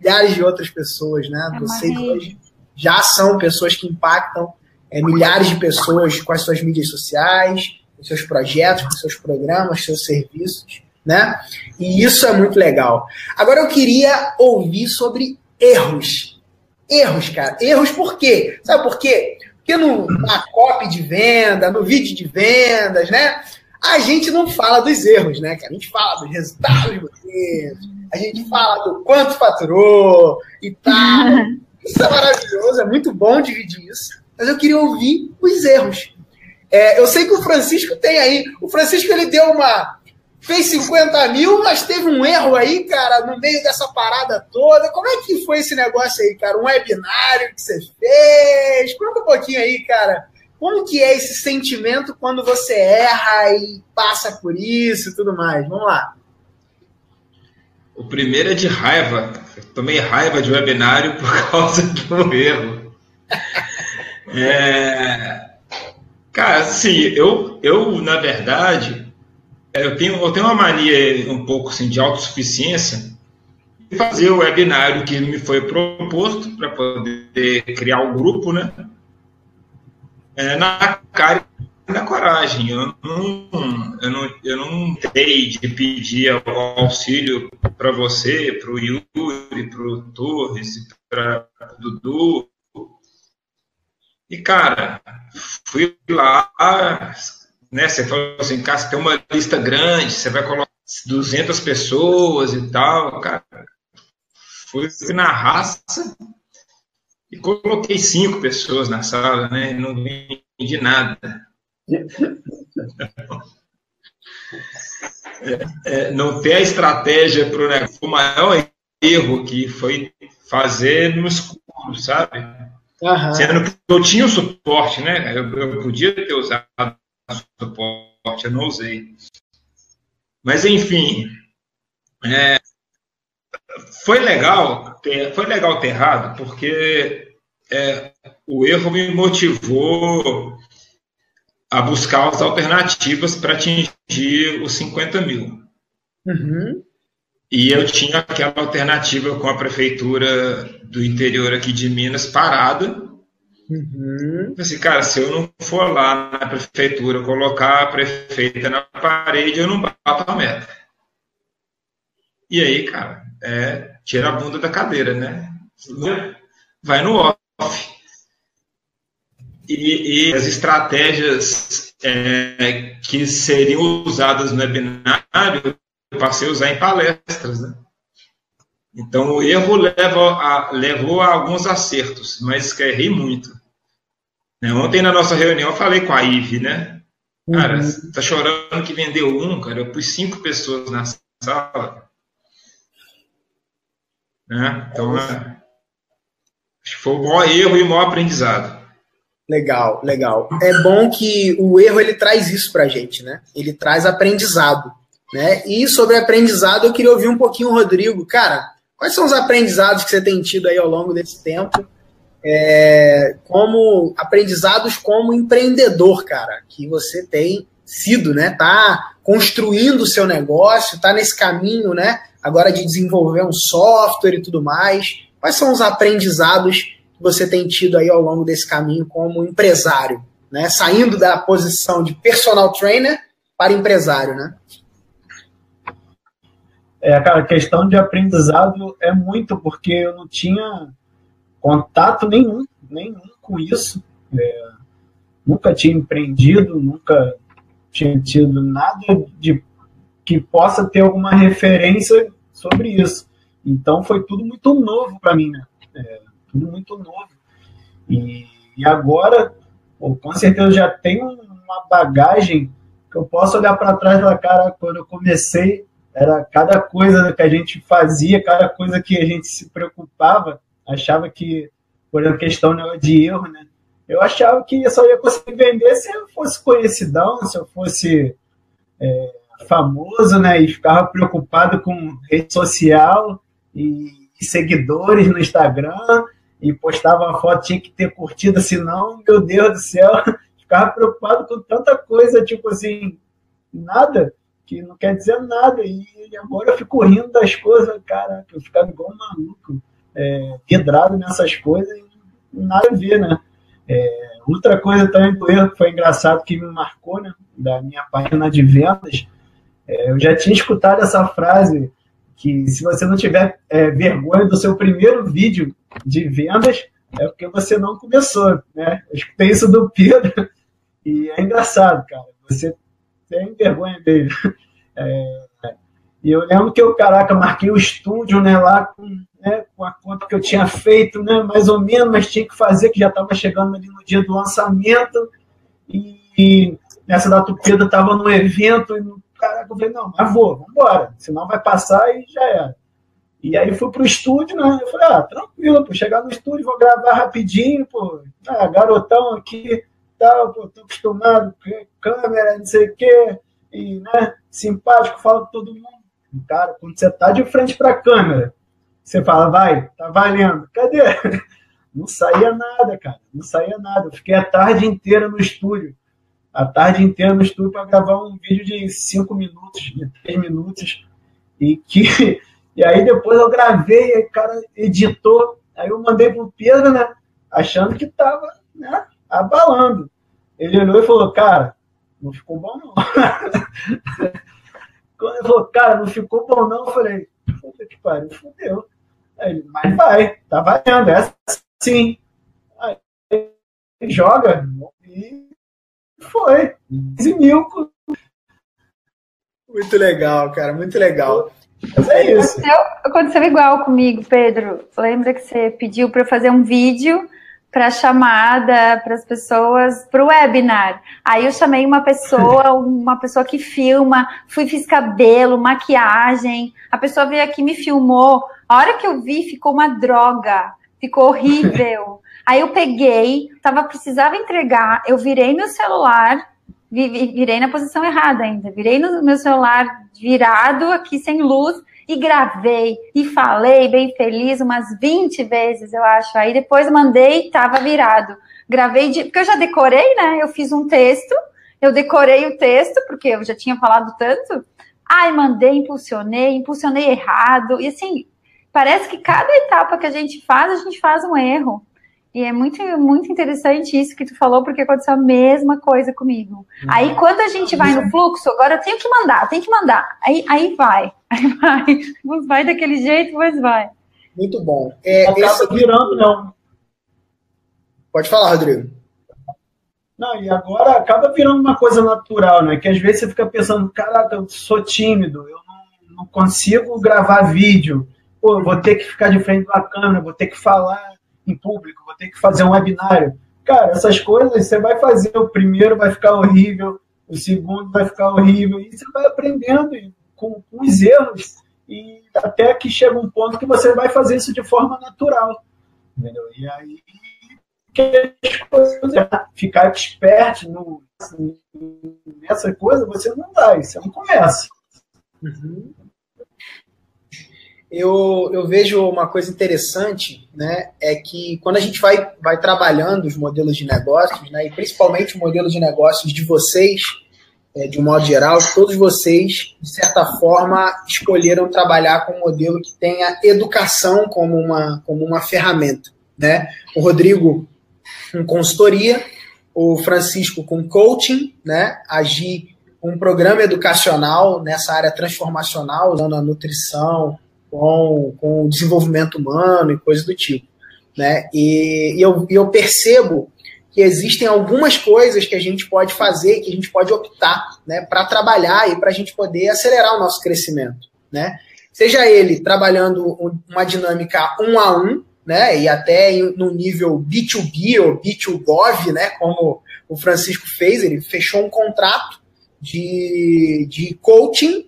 milhares de outras pessoas, né? É Vocês hoje já são pessoas que impactam é, milhares de pessoas com as suas mídias sociais, com seus projetos, com seus programas, seus serviços, né? E isso é muito legal. Agora eu queria ouvir sobre erros. Erros, cara. Erros por quê? Sabe por quê? Porque no, na copy de venda, no vídeo de vendas, né? A gente não fala dos erros, né? A gente fala dos resultados de vocês, a gente fala do quanto faturou e tal. Isso é maravilhoso, é muito bom dividir isso. Mas eu queria ouvir os erros. É, eu sei que o Francisco tem aí. O Francisco ele deu uma. Fez 50 mil, mas teve um erro aí, cara, no meio dessa parada toda. Como é que foi esse negócio aí, cara? Um webinário que você fez? Conta um pouquinho aí, cara. Como que é esse sentimento quando você erra e passa por isso e tudo mais? Vamos lá. O primeiro é de raiva. Eu tomei raiva de webinário por causa do erro. É... Cara, assim, eu, eu, na verdade, eu tenho, eu tenho uma mania um pouco assim, de autossuficiência de fazer o webinário que me foi proposto para poder criar o um grupo, né? É, na cara na coragem. Eu não, eu não, eu não dei de pedir auxílio para você, para o Yuri, para o Torres, para o Dudu. E, cara, fui lá, né? Você falou assim, cara, você tem uma lista grande, você vai colocar 200 pessoas e tal, cara. Fui na raça e coloquei cinco pessoas na sala, né? Não vendi nada. É, é, não ter a estratégia para o negócio. O maior erro que foi fazer no escuro, sabe? Uhum. Sendo que eu tinha o suporte, né? Eu, eu podia ter usado eu não usei. Mas, enfim, é, foi legal ter, foi legal ter errado, porque é, o erro me motivou a buscar as alternativas para atingir os 50 mil. Uhum. E eu tinha aquela alternativa com a prefeitura do interior aqui de Minas parada. Uhum. Assim, cara, se eu não for lá na prefeitura colocar a prefeita na parede, eu não bato a meta. E aí, cara, é, tira a bunda da cadeira, né? Vai no off e, e as estratégias é, que seriam usadas no webinário, eu passei a usar em palestras. Né? Então, o erro leva a, levou a alguns acertos, mas que errei muito. Né? Ontem, na nossa reunião, eu falei com a Ive, né? Cara, uhum. tá chorando que vendeu um, cara. Eu pus cinco pessoas na sala. Né? Então, é, acho que foi o maior erro e o maior aprendizado. Legal, legal. É bom que o erro ele traz isso pra gente, né? Ele traz aprendizado, né? E sobre aprendizado eu queria ouvir um pouquinho o Rodrigo. Cara, quais são os aprendizados que você tem tido aí ao longo desse tempo? É, como aprendizados como empreendedor, cara, que você tem sido, né? Tá construindo o seu negócio, tá nesse caminho, né? Agora de desenvolver um software e tudo mais. Quais são os aprendizados você tem tido aí ao longo desse caminho como empresário, né? Saindo da posição de personal trainer para empresário, né? É, cara, a questão de aprendizado é muito porque eu não tinha contato nenhum, nenhum com isso. É, nunca tinha empreendido, nunca tinha tido nada de que possa ter alguma referência sobre isso. Então foi tudo muito novo para mim, né? É, tudo muito novo. E, e agora, pô, com certeza, já tenho uma bagagem que eu posso olhar para trás e falar, cara, quando eu comecei, era cada coisa que a gente fazia, cada coisa que a gente se preocupava, achava que, por exemplo, questão de erro, né? Eu achava que eu só ia conseguir vender se eu fosse conhecidão, se eu fosse é, famoso, né? E ficava preocupado com rede social e, seguidores no Instagram e postava a foto, tinha que ter curtido, senão, meu Deus do céu, ficava preocupado com tanta coisa, tipo assim, nada, que não quer dizer nada. E agora eu fico rindo das coisas, cara, eu ficava igual um maluco, é, vidrado nessas coisas e nada a ver, né? É, outra coisa também do erro que foi engraçado que me marcou, né, da minha página de vendas, é, eu já tinha escutado essa frase que se você não tiver é, vergonha do seu primeiro vídeo de vendas, é porque você não começou, né? Eu escutei isso do Pedro e é engraçado, cara. Você tem vergonha dele. É, e eu lembro que eu, caraca, marquei o estúdio, né, lá com, né, com a conta que eu tinha feito, né, mais ou menos, mas tinha que fazer, que já estava chegando ali no dia do lançamento. E, nessa data o estava no evento, e caraca, eu falei, não, mas vou, vamos embora, senão vai passar e já era. E aí fui pro estúdio, né? Eu falei, ah, tranquilo, pô, chegar no estúdio, vou gravar rapidinho, pô, ah, garotão aqui, tal, pô, tô acostumado, câmera, não sei o quê, e, né, simpático, falo com todo mundo. Cara, quando você tá de frente pra câmera, você fala, vai, tá valendo. Cadê? Não saía nada, cara, não saía nada. Eu fiquei a tarde inteira no estúdio, a tarde inteira no estúdio para gravar um vídeo de cinco minutos, de três minutos, e que e aí depois eu gravei, aí o cara editou, aí eu mandei pro Pedro, né? Achando que tava, né, abalando. Ele olhou e falou, cara, não ficou bom não. Quando ele falou, cara, não ficou bom não, eu falei, puta que pariu, fudeu. Ele, mas vai, tá valendo, é assim. Aí ele joga e foi. 15 mil. Muito legal, cara, muito legal. Mas é isso. Aconteceu, aconteceu igual comigo, Pedro. Lembra que você pediu para fazer um vídeo para chamada para as pessoas para o webinar. Aí eu chamei uma pessoa, uma pessoa que filma, fui fiz cabelo, maquiagem. A pessoa veio aqui me filmou. A hora que eu vi ficou uma droga, ficou horrível. Aí eu peguei, tava precisava entregar, eu virei meu celular, virei na posição errada ainda, virei no meu celular virado aqui sem luz e gravei e falei bem feliz umas 20 vezes, eu acho. Aí depois mandei tava virado. Gravei de, porque eu já decorei, né? Eu fiz um texto, eu decorei o texto porque eu já tinha falado tanto. Ai, mandei, impulsionei, impulsionei errado. E assim, parece que cada etapa que a gente faz, a gente faz um erro. E é muito, muito interessante isso que tu falou, porque aconteceu a mesma coisa comigo. Uhum. Aí, quando a gente vai no fluxo, agora eu tenho que mandar, tenho que mandar. Aí, aí vai, aí vai. Vai daquele jeito, mas vai. Muito bom. É, Acaba esse... virando, não. Pode falar, Rodrigo. Não, e agora acaba virando uma coisa natural, né? Que às vezes você fica pensando, caraca, eu sou tímido, eu não, não consigo gravar vídeo. Pô, vou ter que ficar de frente da câmera, vou ter que falar em público, vou ter que fazer um webinário. Cara, essas coisas você vai fazer, o primeiro vai ficar horrível, o segundo vai ficar horrível, e você vai aprendendo com, com os erros, e até que chega um ponto que você vai fazer isso de forma natural. Entendeu? E aí que as coisas, ficar expert no, nessa coisa, você não vai, você não começa. Uhum eu, eu vejo uma coisa interessante, né, é que quando a gente vai, vai trabalhando os modelos de negócios, né, e principalmente o modelo de negócios de vocês, é, de um modo geral, todos vocês, de certa forma, escolheram trabalhar com um modelo que tenha educação como uma, como uma ferramenta. Né? O Rodrigo com consultoria, o Francisco com coaching, né? agir um programa educacional nessa área transformacional, usando a nutrição, com, com o desenvolvimento humano e coisas do tipo. Né? E, e eu, eu percebo que existem algumas coisas que a gente pode fazer, que a gente pode optar né, para trabalhar e para a gente poder acelerar o nosso crescimento. Né? Seja ele trabalhando uma dinâmica um a um, né, e até no nível B2B ou B2Gov, né, como o Francisco fez, ele fechou um contrato de, de coaching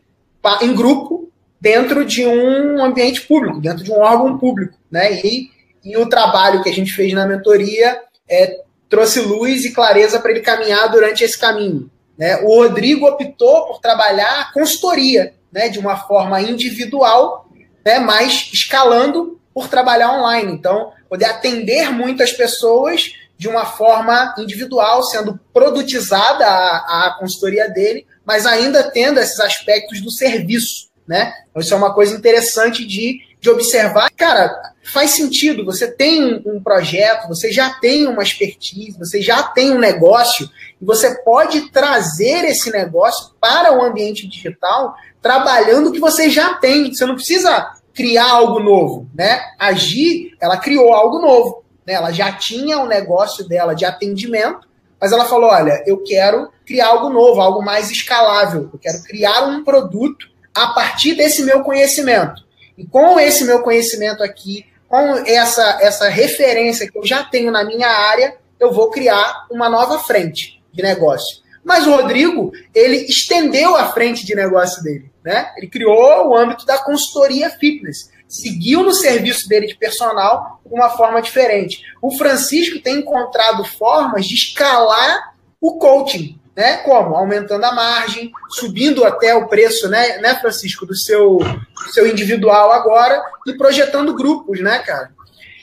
em grupo dentro de um ambiente público, dentro de um órgão público, né? E, e o trabalho que a gente fez na mentoria é, trouxe luz e clareza para ele caminhar durante esse caminho. Né? O Rodrigo optou por trabalhar consultoria, né? De uma forma individual, né? Mas escalando por trabalhar online. Então, poder atender muitas pessoas de uma forma individual, sendo produtizada a, a consultoria dele, mas ainda tendo esses aspectos do serviço, né? Então, isso é uma coisa interessante de, de observar. Cara, faz sentido, você tem um, um projeto, você já tem uma expertise, você já tem um negócio, e você pode trazer esse negócio para o ambiente digital trabalhando o que você já tem. Você não precisa criar algo novo, né? A Gi, ela criou algo novo, né? Ela já tinha o um negócio dela de atendimento, mas ela falou, olha, eu quero criar algo novo, algo mais escalável. Eu quero criar um produto a partir desse meu conhecimento. E com esse meu conhecimento aqui, com essa, essa referência que eu já tenho na minha área, eu vou criar uma nova frente de negócio. Mas o Rodrigo, ele estendeu a frente de negócio dele. Né? Ele criou o âmbito da consultoria fitness. Seguiu no serviço dele de personal uma forma diferente. O Francisco tem encontrado formas de escalar o coaching. Né? Como? Aumentando a margem, subindo até o preço, né, né Francisco, do seu, do seu individual agora e projetando grupos, né, cara?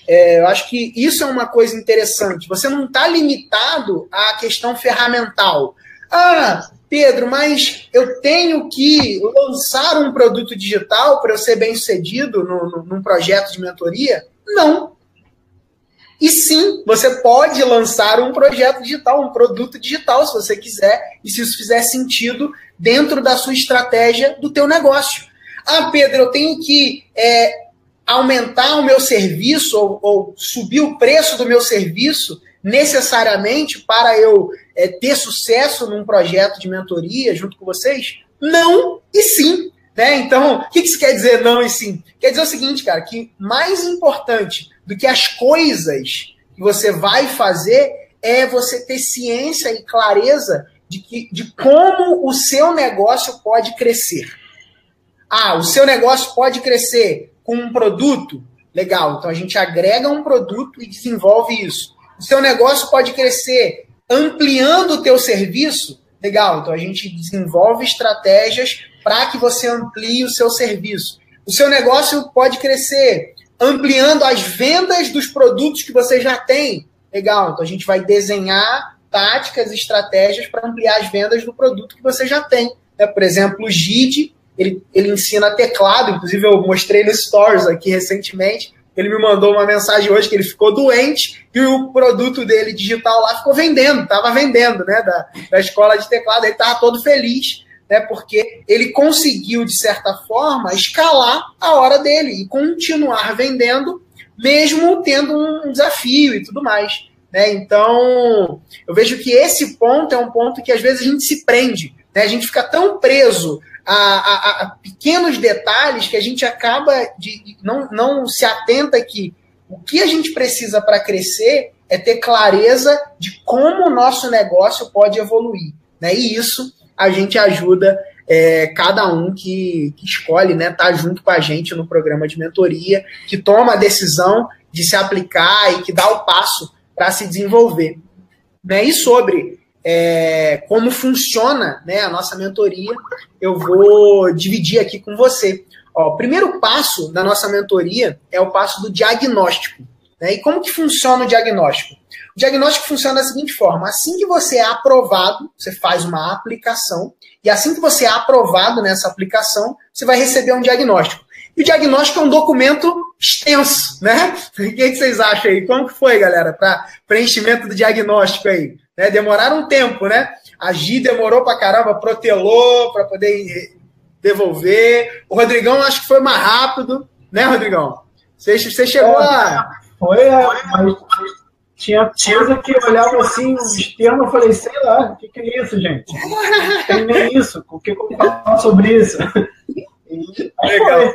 É, eu acho que isso é uma coisa interessante. Você não está limitado à questão ferramental. Ah, Pedro, mas eu tenho que lançar um produto digital para eu ser bem sucedido no, no, num projeto de mentoria? Não. E sim, você pode lançar um projeto digital, um produto digital, se você quiser, e se isso fizer sentido dentro da sua estratégia do teu negócio. Ah, Pedro, eu tenho que é, aumentar o meu serviço ou, ou subir o preço do meu serviço necessariamente para eu é, ter sucesso num projeto de mentoria junto com vocês? Não e sim. Né? Então, o que isso quer dizer não e sim? Quer dizer o seguinte, cara, que mais importante do que as coisas que você vai fazer é você ter ciência e clareza de, que, de como o seu negócio pode crescer. Ah, o seu negócio pode crescer com um produto? Legal, então a gente agrega um produto e desenvolve isso. O seu negócio pode crescer ampliando o teu serviço. Legal, então a gente desenvolve estratégias para que você amplie o seu serviço. O seu negócio pode crescer ampliando as vendas dos produtos que você já tem. Legal, então a gente vai desenhar táticas, estratégias para ampliar as vendas do produto que você já tem. É, por exemplo, o GID, ele, ele ensina teclado, inclusive eu mostrei no Stories aqui recentemente, ele me mandou uma mensagem hoje que ele ficou doente e o produto dele digital lá ficou vendendo, estava vendendo, né, da, da escola de teclado. Ele estava todo feliz, né, porque ele conseguiu, de certa forma, escalar a hora dele e continuar vendendo, mesmo tendo um desafio e tudo mais. Né? Então, eu vejo que esse ponto é um ponto que às vezes a gente se prende. Né? A gente fica tão preso a, a, a, pequenos detalhes que a gente acaba de, não, não se atenta que o que a gente precisa para crescer é ter clareza de como o nosso negócio pode evoluir. Né? E isso a gente ajuda é, cada um que, que escolhe estar né, tá junto com a gente no programa de mentoria, que toma a decisão de se aplicar e que dá o passo para se desenvolver. Né? E sobre é, como funciona né, a nossa mentoria, eu vou dividir aqui com você. Ó, o primeiro passo da nossa mentoria é o passo do diagnóstico. Né? E como que funciona o diagnóstico? O diagnóstico funciona da seguinte forma: assim que você é aprovado, você faz uma aplicação, e assim que você é aprovado nessa aplicação, você vai receber um diagnóstico. E o diagnóstico é um documento extenso, né? O que vocês acham aí? Como que foi, galera, para preenchimento do diagnóstico aí? Né? Demoraram um tempo, né? A Gi demorou pra caramba, protelou para poder devolver. O Rodrigão acho que foi mais rápido, né, Rodrigão? Você, você chegou é, a. Foi, é, mas tinha coisa que eu olhava assim, os termos, eu falei, sei lá, o que, que é isso, gente? Não tem nem isso, o que, que eu vou falar sobre isso? Legal.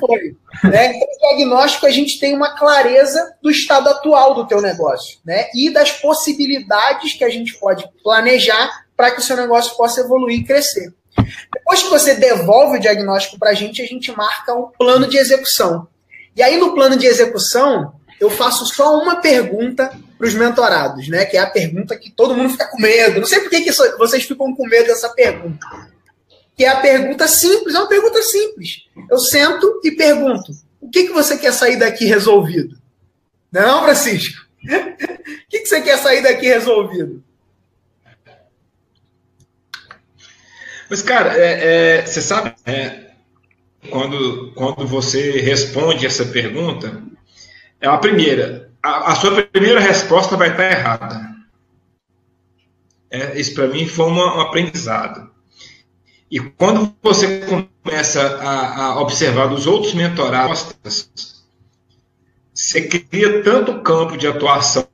Foi. Né? Então, o diagnóstico, a gente tem uma clareza do estado atual do teu negócio, né? E das possibilidades que a gente pode planejar para que o seu negócio possa evoluir e crescer. Depois que você devolve o diagnóstico para a gente, a gente marca um plano de execução. E aí, no plano de execução, eu faço só uma pergunta para os mentorados, né? Que é a pergunta que todo mundo fica com medo. Não sei por que vocês ficam com medo dessa pergunta que é a pergunta simples, é uma pergunta simples. Eu sento e pergunto: o que, que você quer sair daqui resolvido? Não, Francisco? o que, que você quer sair daqui resolvido? Mas, cara, é, é, você sabe, é, quando, quando você responde essa pergunta, é a primeira. A, a sua primeira resposta vai estar errada. É, isso para mim foi um aprendizado. E quando você começa a, a observar dos outros mentorados, você cria tanto campo de atuação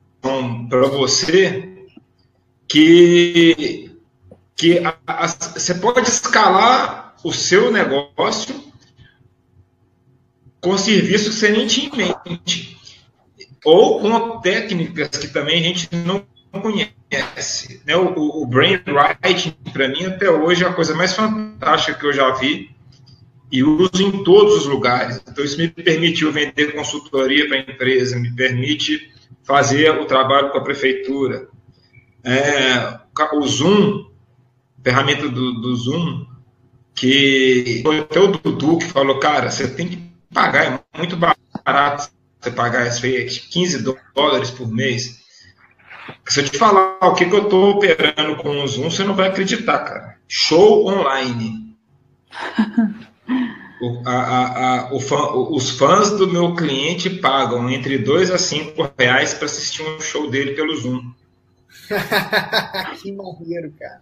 para você que, que a, a, você pode escalar o seu negócio com serviços que você nem tinha em mente. Ou com técnicas que também a gente não conhece. Né? O, o brainwriting, para mim, até hoje, é a coisa mais fantástica que eu já vi e uso em todos os lugares. Então, isso me permitiu vender consultoria para a empresa, me permite fazer o trabalho com a prefeitura. É, o Zoom, ferramenta do, do Zoom, que foi até o Dudu que falou, cara, você tem que pagar, é muito barato você pagar 15 dólares por mês. Se eu te falar o que, que eu estou operando com o Zoom, você não vai acreditar, cara. Show online. o, a, a, a, fã, os fãs do meu cliente pagam entre 2 a 5 reais para assistir um show dele pelo Zoom. que maneiro, cara.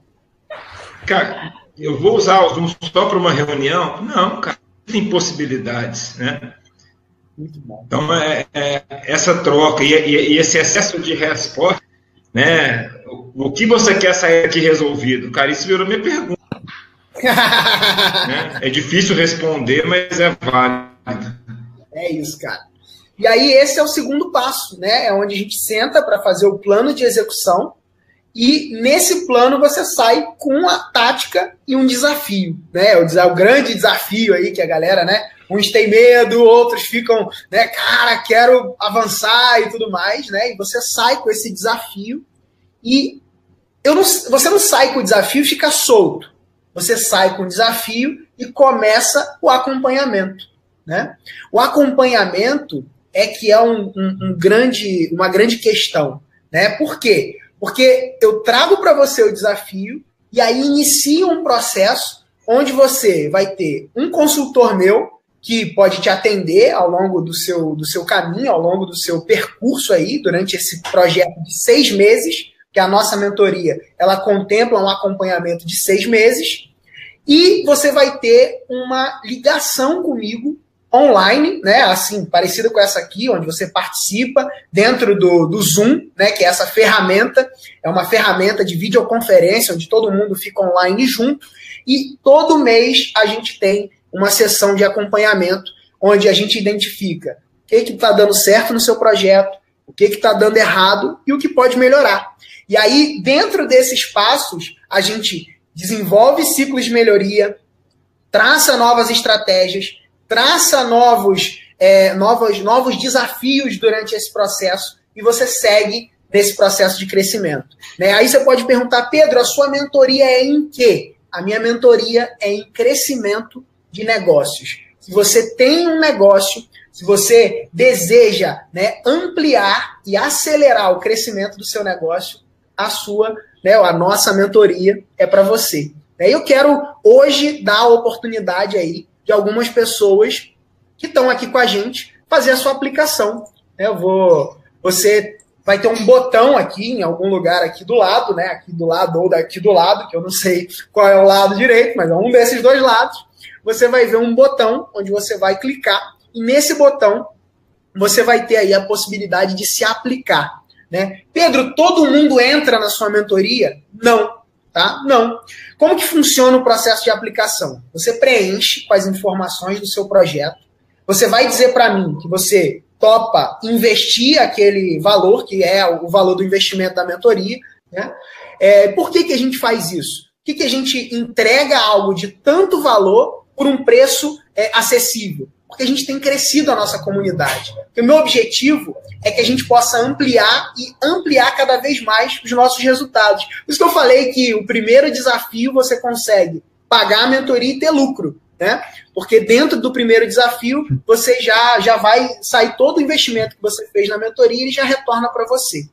Cara, eu vou usar o Zoom só para uma reunião? Não, cara. Tem possibilidades, né? Muito bom. Então, é, é essa troca e, e, e, esse excesso de resposta, né? O, que você quer sair aqui resolvido? Cara, isso virou minha pergunta. né? É difícil responder, mas é válido. É isso, cara. E aí, esse é o segundo passo, né? É onde a gente senta para fazer o plano de execução. E nesse plano você sai com a tática e um desafio, né? O, o grande desafio aí que a galera, né? uns têm medo, outros ficam, né, cara, quero avançar e tudo mais, né? E você sai com esse desafio e eu não, você não sai com o desafio e fica solto. Você sai com o desafio e começa o acompanhamento, né? O acompanhamento é que é um, um, um grande, uma grande questão, né? Por quê? Porque eu trago para você o desafio e aí inicia um processo onde você vai ter um consultor meu que pode te atender ao longo do seu, do seu caminho, ao longo do seu percurso aí, durante esse projeto de seis meses, que a nossa mentoria ela contempla um acompanhamento de seis meses, e você vai ter uma ligação comigo online, né, assim, parecida com essa aqui, onde você participa dentro do, do Zoom, né, que é essa ferramenta, é uma ferramenta de videoconferência, onde todo mundo fica online junto, e todo mês a gente tem uma sessão de acompanhamento onde a gente identifica o que está dando certo no seu projeto, o que está dando errado e o que pode melhorar. E aí, dentro desses passos, a gente desenvolve ciclos de melhoria, traça novas estratégias, traça novos, é, novos, novos desafios durante esse processo e você segue nesse processo de crescimento. Né? Aí você pode perguntar, Pedro, a sua mentoria é em quê? A minha mentoria é em crescimento de negócios. Se você tem um negócio, se você deseja né, ampliar e acelerar o crescimento do seu negócio, a sua, né, a nossa mentoria é para você. Eu quero hoje dar a oportunidade aí de algumas pessoas que estão aqui com a gente fazer a sua aplicação. Eu vou, você vai ter um botão aqui em algum lugar aqui do lado, né? Aqui do lado ou daqui do lado, que eu não sei qual é o lado direito, mas é um desses dois lados você vai ver um botão onde você vai clicar e nesse botão você vai ter aí a possibilidade de se aplicar, né? Pedro, todo mundo entra na sua mentoria? Não, tá? Não. Como que funciona o processo de aplicação? Você preenche com as informações do seu projeto. Você vai dizer para mim que você topa investir aquele valor, que é o valor do investimento da mentoria. Né? É, por que, que a gente faz isso? Por que, que a gente entrega algo de tanto valor por um preço é, acessível. Porque a gente tem crescido a nossa comunidade. o meu objetivo é que a gente possa ampliar e ampliar cada vez mais os nossos resultados. Por isso que eu falei que o primeiro desafio você consegue pagar a mentoria e ter lucro. Né? Porque dentro do primeiro desafio, você já, já vai sair todo o investimento que você fez na mentoria e já retorna para você.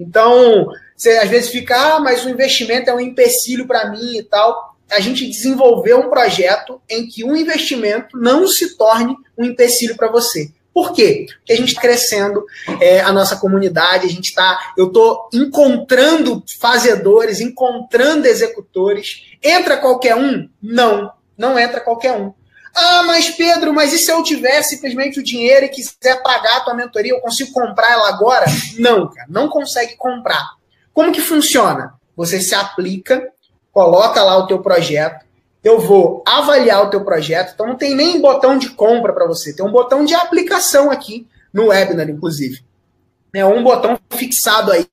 Então, você às vezes fica, ah, mas o investimento é um empecilho para mim e tal. A gente desenvolveu um projeto em que o investimento não se torne um empecilho para você. Por quê? Porque a gente está crescendo é, a nossa comunidade, a gente está. Eu estou encontrando fazedores, encontrando executores. Entra qualquer um? Não, não entra qualquer um. Ah, mas Pedro, mas e se eu tiver simplesmente o dinheiro e quiser pagar a tua mentoria, eu consigo comprar ela agora? Não, cara, não consegue comprar. Como que funciona? Você se aplica, coloca lá o teu projeto, eu vou avaliar o teu projeto, então não tem nem botão de compra para você, tem um botão de aplicação aqui no webinar, inclusive. É um botão fixado aí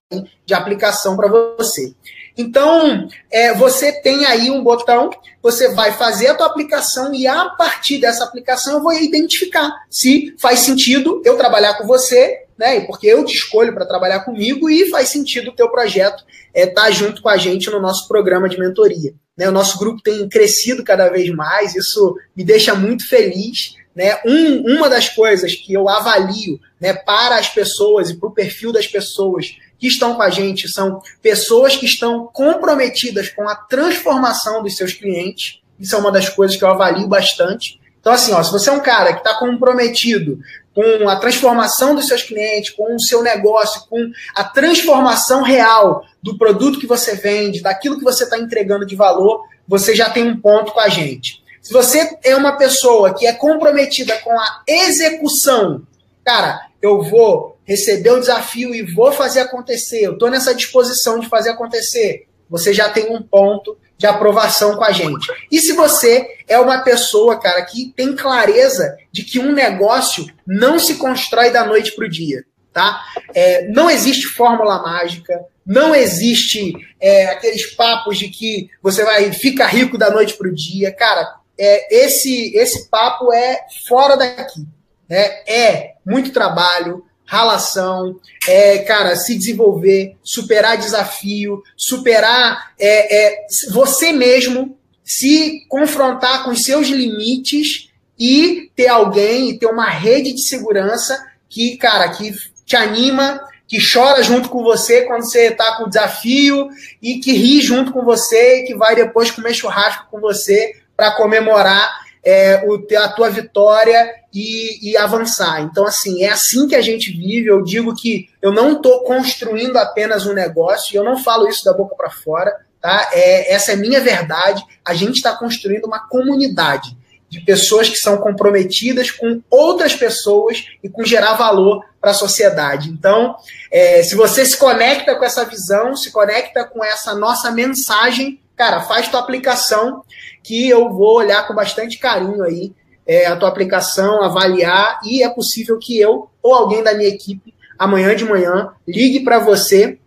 de aplicação para você. Então, é, você tem aí um botão, você vai fazer a tua aplicação e a partir dessa aplicação eu vou identificar se faz sentido eu trabalhar com você, né? Porque eu te escolho para trabalhar comigo e faz sentido o teu projeto estar é, tá junto com a gente no nosso programa de mentoria. Né? O nosso grupo tem crescido cada vez mais, isso me deixa muito feliz. Né? Um, uma das coisas que eu avalio né, para as pessoas e para o perfil das pessoas que estão com a gente são pessoas que estão comprometidas com a transformação dos seus clientes. Isso é uma das coisas que eu avalio bastante. Então, assim, ó, se você é um cara que está comprometido com a transformação dos seus clientes, com o seu negócio, com a transformação real do produto que você vende, daquilo que você está entregando de valor, você já tem um ponto com a gente. Se você é uma pessoa que é comprometida com a execução, cara, eu vou receber o desafio e vou fazer acontecer, eu estou nessa disposição de fazer acontecer, você já tem um ponto de aprovação com a gente. E se você é uma pessoa, cara, que tem clareza de que um negócio não se constrói da noite para o dia, tá? É, não existe fórmula mágica, não existe é, aqueles papos de que você vai ficar rico da noite para o dia, cara. É, esse esse papo é fora daqui, né? É muito trabalho, ralação, é, cara, se desenvolver, superar desafio, superar é, é, você mesmo, se confrontar com os seus limites e ter alguém e ter uma rede de segurança que, cara, que te anima, que chora junto com você quando você está com o desafio e que ri junto com você e que vai depois comer churrasco com você para comemorar é, o, a tua vitória e, e, avançar. Então, assim, é assim que a gente vive. Eu digo que eu não estou construindo apenas um negócio, e eu não falo isso da boca para fora, tá? É, essa é minha verdade. A gente está construindo uma comunidade de pessoas que são comprometidas com outras pessoas e com gerar valor para a sociedade. Então, é, se você se conecta com essa visão, se conecta com essa nossa mensagem, cara, faz tua aplicação que eu vou olhar com bastante carinho aí é, a tua aplicação, avaliar e é possível que eu ou alguém da minha equipe amanhã de manhã ligue para você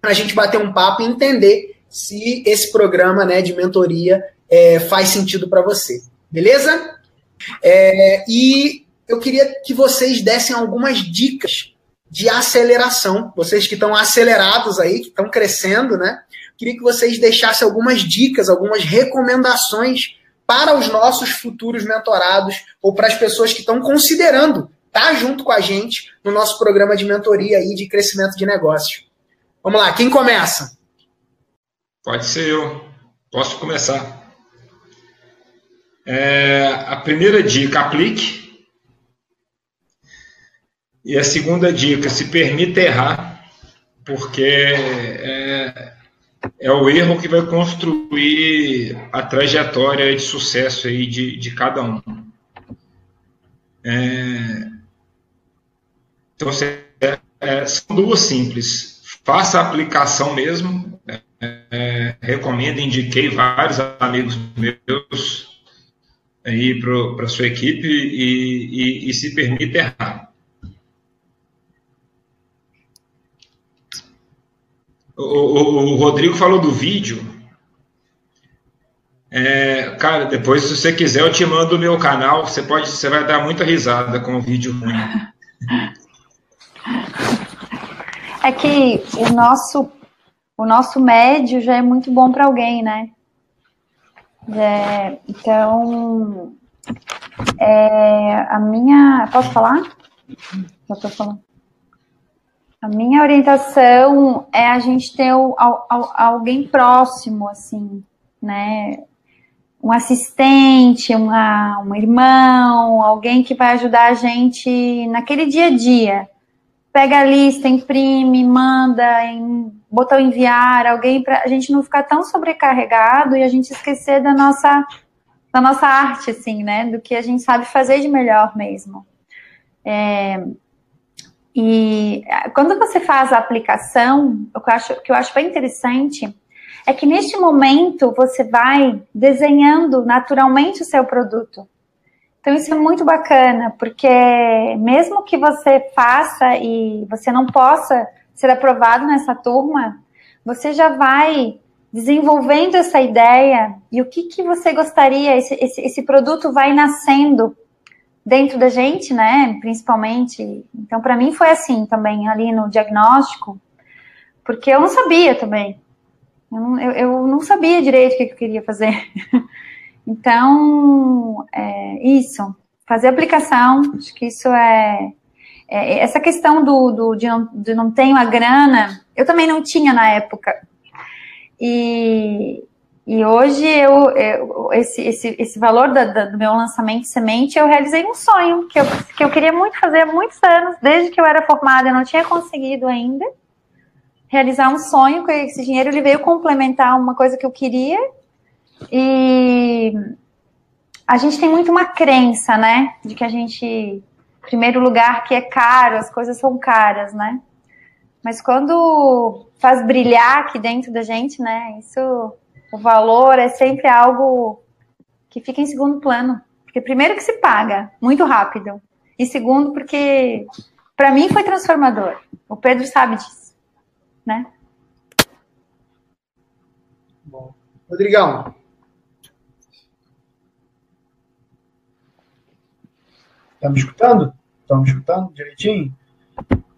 para a gente bater um papo e entender se esse programa né, de mentoria é, faz sentido para você. Beleza? É, e eu queria que vocês dessem algumas dicas de aceleração. Vocês que estão acelerados aí, que estão crescendo, né? Queria que vocês deixassem algumas dicas, algumas recomendações para os nossos futuros mentorados ou para as pessoas que estão considerando estar tá junto com a gente no nosso programa de mentoria e de crescimento de negócio. Vamos lá, quem começa? Pode ser eu. Posso começar. É, a primeira dica, aplique. E a segunda dica, se permita errar, porque é, é o erro que vai construir a trajetória de sucesso aí de, de cada um. É, então, é, é, são duas simples. Faça a aplicação mesmo. É, é recomendo, indiquei vários amigos meus aí para sua equipe e, e, e se permita errar. O, o, o Rodrigo falou do vídeo. É, cara, depois, se você quiser, eu te mando o meu canal. Você pode, você vai dar muita risada com o vídeo ruim. É que o nosso, o nosso médio já é muito bom para alguém, né? É, então, é, a minha. Posso falar? Já estou falando. A minha orientação é a gente ter o, alguém próximo, assim, né? Um assistente, uma, um irmão, alguém que vai ajudar a gente naquele dia a dia. Pega a lista, imprime, manda, em, botão enviar, alguém para a gente não ficar tão sobrecarregado e a gente esquecer da nossa, da nossa arte, assim, né? Do que a gente sabe fazer de melhor mesmo. É, e eh, quando você faz a aplicação, o que eu acho, que eu acho bem interessante é que neste momento você vai desenhando naturalmente o seu produto. Então isso é muito bacana, porque mesmo que você faça e você não possa ser aprovado nessa turma, você já vai desenvolvendo essa ideia e o que, que você gostaria, esse, esse, esse produto vai nascendo dentro da gente, né, principalmente. Então, para mim foi assim também, ali no diagnóstico, porque eu não sabia também. Eu não, eu, eu não sabia direito o que eu queria fazer. então, é, isso, fazer aplicação, acho que isso é, é essa questão do, do de, não, de não tenho a grana, eu também não tinha na época. E, e hoje eu, eu esse, esse, esse valor da, da, do meu lançamento semente, eu realizei um sonho que eu, que eu queria muito fazer há muitos anos, desde que eu era formada, eu não tinha conseguido ainda realizar um sonho com esse dinheiro, ele veio complementar uma coisa que eu queria. E a gente tem muito uma crença, né, de que a gente, primeiro lugar, que é caro, as coisas são caras, né? Mas quando faz brilhar aqui dentro da gente, né, isso o valor é sempre algo que fica em segundo plano. Porque primeiro que se paga muito rápido. E segundo porque para mim foi transformador. O Pedro sabe disso, né? Bom. Rodrigão. Tá me escutando? Estão me escutando direitinho?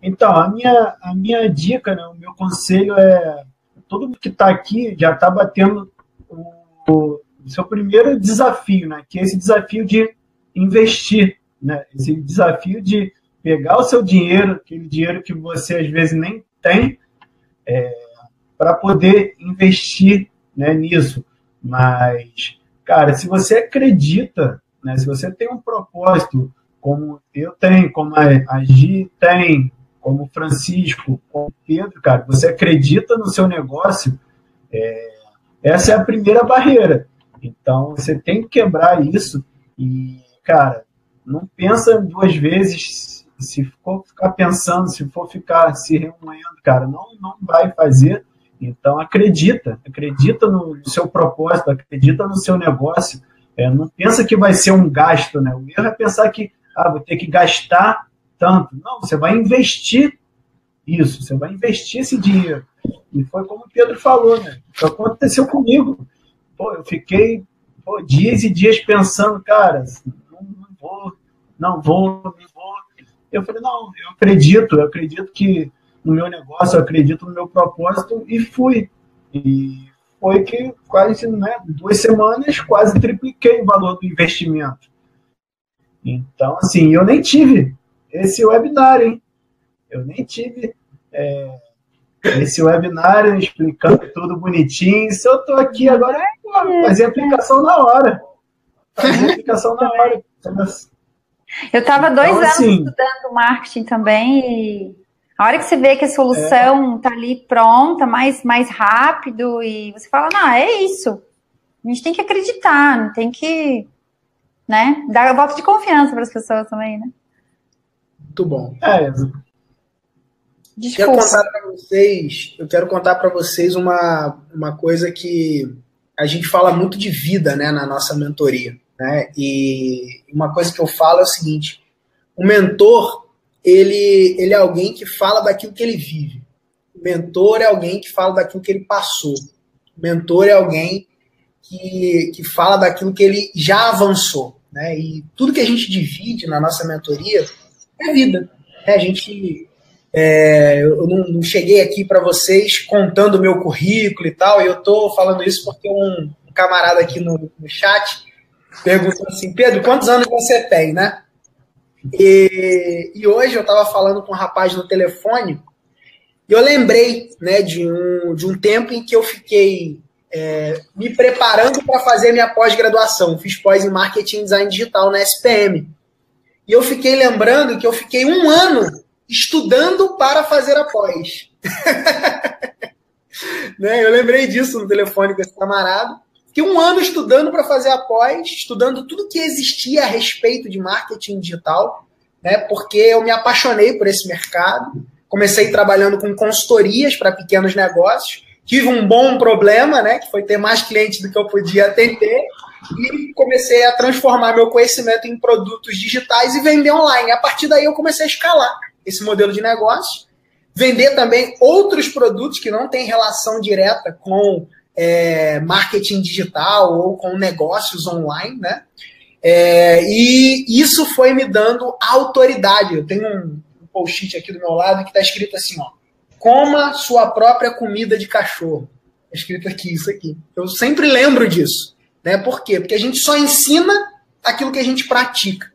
Então, a minha, a minha dica, né, o meu conselho é todo mundo que está aqui já está batendo o, o, seu primeiro desafio, né? Que é esse desafio de investir, né? Esse desafio de pegar o seu dinheiro, aquele dinheiro que você às vezes nem tem, é, para poder investir né, nisso. Mas, cara, se você acredita, né, se você tem um propósito, como eu tenho, como a Gi tem, como Francisco, como Pedro, cara, você acredita no seu negócio, é, essa é a primeira barreira. Então, você tem que quebrar isso e, cara, não pensa duas vezes se for ficar pensando, se for ficar se remoendo, cara, não, não vai fazer. Então, acredita, acredita no, seu propósito, acredita no seu negócio. É, não pensa que vai ser um gasto, né? O erro é pensar que ah, vou ter que gastar tanto. Não, você vai investir isso, você vai investir esse dinheiro. E foi como o Pedro falou, né? Isso aconteceu comigo. Pô, eu fiquei pô, dias e dias pensando, cara, não, não vou, não vou, não vou. Eu falei, não, eu acredito, eu acredito que no meu negócio, eu acredito no meu propósito e fui. E foi que quase, né, duas semanas, quase tripliquei o valor do investimento. Então, assim, eu nem tive esse webinar, hein? Eu nem tive é, esse webinar explicando tudo bonitinho. Se eu estou aqui agora, é fazer aplicação na hora. Fazer aplicação na hora. Eu estava dois então, anos assim, estudando marketing também e a hora que você vê que a solução está é. ali pronta, mais, mais rápido, e você fala, não, é isso. A gente tem que acreditar, não tem que né, dar voto de confiança para as pessoas também, né? Muito bom. É, Desculpa. Quero contar para vocês, eu quero contar para vocês uma, uma coisa que a gente fala muito de vida, né, na nossa mentoria, né? E uma coisa que eu falo é o seguinte: o mentor, ele ele é alguém que fala daquilo que ele vive. O mentor é alguém que fala daquilo que ele passou. O mentor é alguém que, que fala daquilo que ele já avançou, né? E tudo que a gente divide na nossa mentoria é vida. Né? A gente é, eu não, não, cheguei aqui para vocês contando o meu currículo e tal, e eu estou falando isso porque um, camarada aqui no, no chat perguntou assim, Pedro, quantos anos você tem, né? E, e hoje eu estava falando com um rapaz no telefone e eu lembrei né, de, um, de um tempo em que eu fiquei é, me preparando para fazer minha pós-graduação. Fiz pós em marketing e design digital na SPM. E eu fiquei lembrando que eu fiquei um ano estudando para fazer a pós. né? Eu lembrei disso no telefone com esse camarada. Fiquei um ano estudando para fazer a pós, estudando tudo que existia a respeito de marketing digital, né? porque eu me apaixonei por esse mercado. Comecei trabalhando com consultorias para pequenos negócios. Tive um bom problema, né? que foi ter mais clientes do que eu podia atender. E comecei a transformar meu conhecimento em produtos digitais e vender online. A partir daí eu comecei a escalar esse modelo de negócio. Vender também outros produtos que não têm relação direta com é, marketing digital ou com negócios online, né? É, e isso foi me dando autoridade. Eu tenho um, post-it aqui do meu lado que está escrito assim, ó. Coma sua própria comida de cachorro. Está escrito aqui, isso aqui. Eu sempre lembro disso. Né? Por quê? Porque a gente só ensina aquilo que a gente pratica.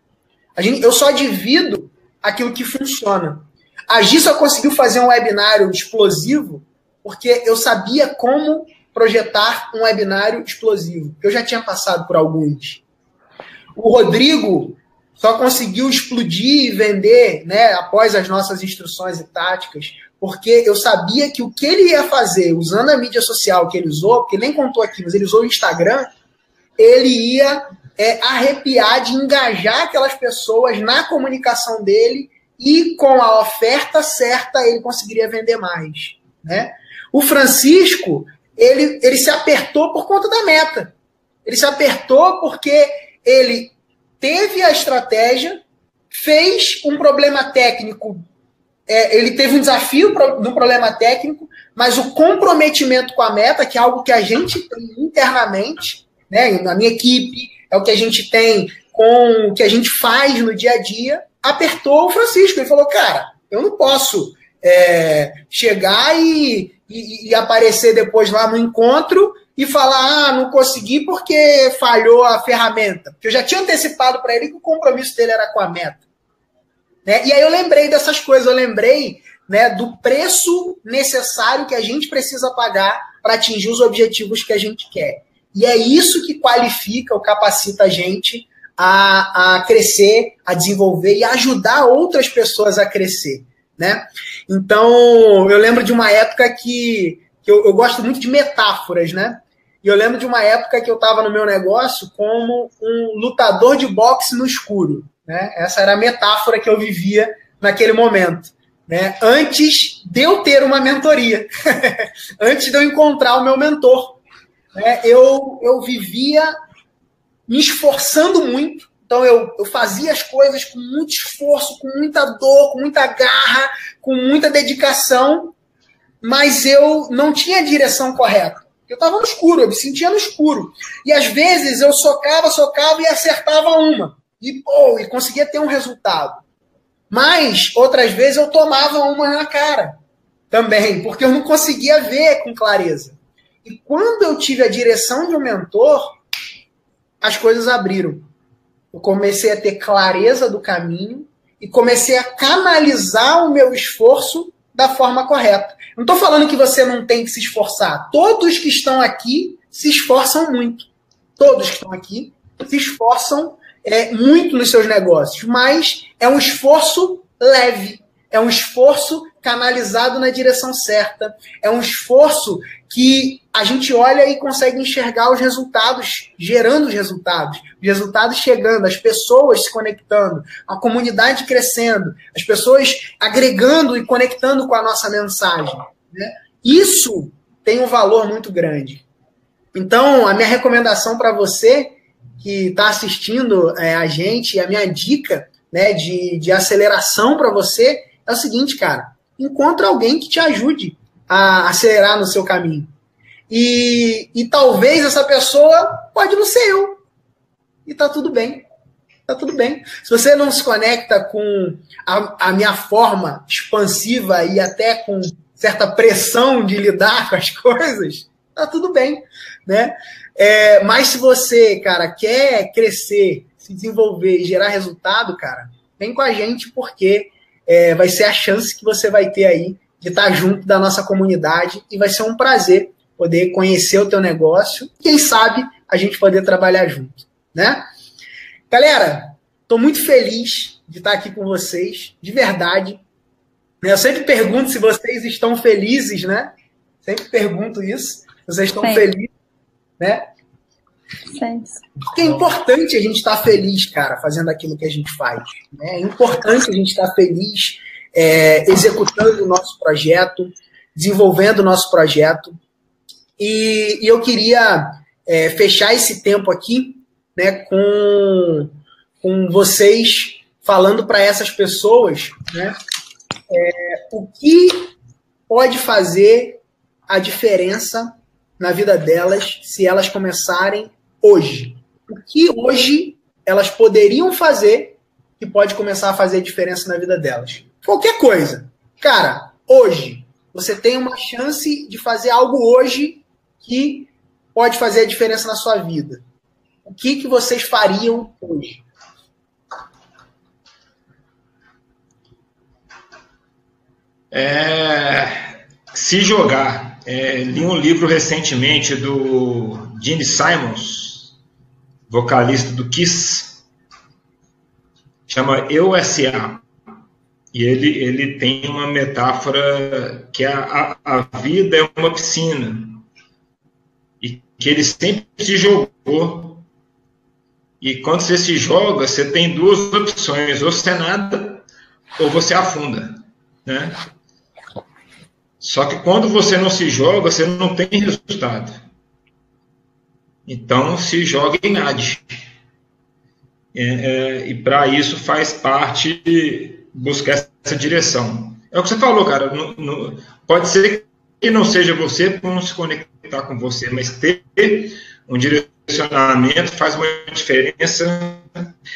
A gente, eu só divido aquilo que funciona. A Gi só conseguiu fazer um webinário explosivo porque eu sabia como projetar um webinário explosivo. Eu já tinha passado por alguns. O Rodrigo só conseguiu explodir e vender, né, após as nossas instruções e táticas, porque eu sabia que o que ele ia fazer usando a mídia social que ele usou, porque nem contou aqui, mas ele usou o Instagram, ele ia é, arrepiar de engajar aquelas pessoas na comunicação dele e com a oferta certa ele conseguiria vender mais, né? O Francisco, ele, ele se apertou por conta da meta. Ele se apertou porque ele teve a estratégia, fez um problema técnico, é, ele teve um desafio no problema técnico, mas o comprometimento com a meta, que é algo que a gente tem internamente, né, na minha equipe, é o que a gente tem com o que a gente faz no dia a dia, apertou o Francisco. Ele falou, cara, eu não posso é, chegar e, e, e, aparecer depois lá no encontro e falar, ah, não consegui porque falhou a ferramenta. Porque eu já tinha antecipado para ele que o compromisso dele era com a meta. Né? E aí eu lembrei dessas coisas, eu lembrei né, do preço necessário que a gente precisa pagar para atingir os objetivos que a gente quer. E é isso que qualifica ou capacita a gente a, a crescer, a desenvolver e ajudar outras pessoas a crescer. Né? Então, eu lembro de uma época que, que eu, eu gosto muito de metáforas, né? E eu lembro de uma época que eu estava no meu negócio como um lutador de boxe no escuro. Né? Essa era a metáfora que eu vivia naquele momento. Né? Antes de eu ter uma mentoria, antes de eu encontrar o meu mentor, né? eu, eu vivia me esforçando muito. Então eu, eu fazia as coisas com muito esforço, com muita dor, com muita garra, com muita dedicação, mas eu não tinha a direção correta. Eu estava no escuro, eu me sentia no escuro. E às vezes eu socava, socava e acertava uma. E, pô, e conseguia ter um resultado. Mas outras vezes eu tomava uma na cara também, porque eu não conseguia ver com clareza. E quando eu tive a direção de um mentor, as coisas abriram. Eu comecei a ter clareza do caminho e comecei a canalizar o meu esforço da forma correta. Não estou falando que você não tem que se esforçar. Todos que estão aqui se esforçam muito. Todos que estão aqui se esforçam é, muito nos seus negócios, mas é um esforço leve, é um esforço canalizado na direção certa, é um esforço que a gente olha e consegue enxergar os resultados, gerando os resultados, os resultados chegando, as pessoas se conectando, a comunidade crescendo, as pessoas agregando e conectando com a nossa mensagem. Né? Isso tem um valor muito grande. Então, a minha recomendação para você que está assistindo é, a gente, a minha dica né, de, de aceleração para você é o seguinte, cara: encontra alguém que te ajude a acelerar no seu caminho. E, e talvez essa pessoa pode não ser eu. E tá tudo bem. Tá tudo bem. Se você não se conecta com a, a minha forma expansiva e até com certa pressão de lidar com as coisas, tá tudo bem, né? É, mas se você, cara, quer crescer, se desenvolver e gerar resultado, cara, vem com a gente, porque é, vai ser a chance que você vai ter aí de estar junto da nossa comunidade e vai ser um prazer poder conhecer o teu negócio, quem sabe a gente poder trabalhar junto, né? Galera, estou muito feliz de estar aqui com vocês, de verdade. Eu sempre pergunto se vocês estão felizes, né? Sempre pergunto isso. Vocês estão felizes, né? Porque é importante a gente estar feliz, cara, fazendo aquilo que a gente faz. Né? É importante a gente estar feliz é, executando o nosso projeto, desenvolvendo o nosso projeto. E, e eu queria é, fechar esse tempo aqui né, com, com vocês falando para essas pessoas né, é, o que pode fazer a diferença na vida delas se elas começarem hoje. O que hoje elas poderiam fazer que pode começar a fazer diferença na vida delas. Qualquer coisa. Cara, hoje você tem uma chance de fazer algo hoje que pode fazer a diferença na sua vida. O que, que vocês fariam hoje? É, se jogar. É, li um livro recentemente do Gene Simons, vocalista do Kiss, chama Eu S.A. E ele, ele tem uma metáfora que a, a, a vida é uma piscina. E que ele sempre se jogou. E quando você se joga, você tem duas opções: ou você nada, ou você afunda. Né? Só que quando você não se joga, você não tem resultado. Então, se joga em nade. É, é, e para isso faz parte buscar essa direção. É o que você falou, cara. No, no, pode ser que não seja você por não se conectar com você, mas ter um direcionamento faz uma diferença.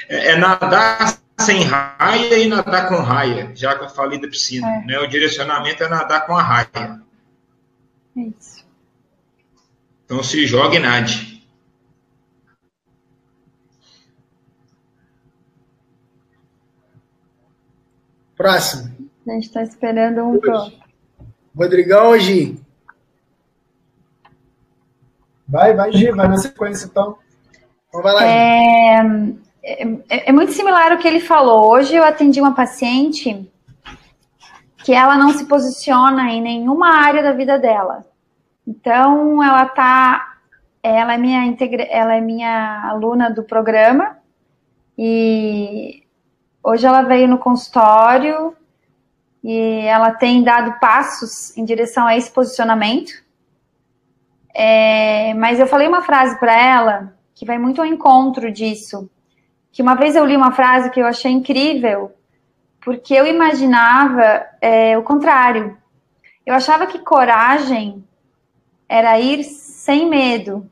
É, é nadar sem raia e nadar com raia, já que eu falei da piscina. É. Né? O direcionamento é nadar com a raia. É isso. Então se joga e nade. Próximo. A gente está esperando um pro. Rodrigão Gi? Vai, vai, Gi, vai na sequência então. Então vai lá. É, é, é muito similar ao que ele falou. Hoje eu atendi uma paciente que ela não se posiciona em nenhuma área da vida dela. Então ela tá, ela é minha integra, ela é minha aluna do programa e Hoje ela veio no consultório e ela tem dado passos em direção a esse posicionamento. É, mas eu falei uma frase para ela que vai muito ao encontro disso. Que uma vez eu li uma frase que eu achei incrível, porque eu imaginava é, o contrário. Eu achava que coragem era ir sem medo.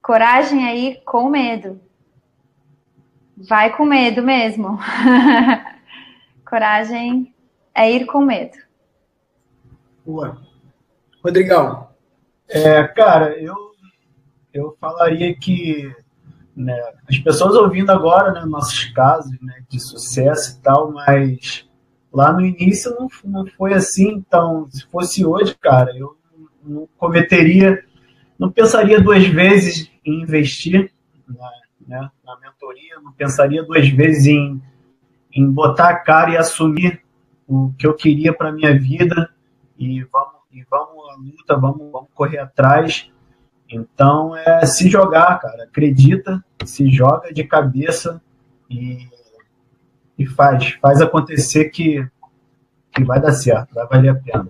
Coragem é ir com medo. Vai com medo mesmo. Coragem é ir com medo. Boa. Rodrigão. É, cara, eu, eu falaria que né, as pessoas ouvindo agora né, nossos casos né, de sucesso e tal, mas lá no início não, não foi assim. Então, se fosse hoje, cara, eu não cometeria, não pensaria duas vezes em investir né, na mentoria, não pensaria duas vezes em, em botar a cara e assumir o que eu queria para minha vida e vamos, e vamos à luta, vamos, vamos correr atrás. Então é se jogar, cara. Acredita, se joga de cabeça e, e faz, faz acontecer que, que vai dar certo, vai valer a pena.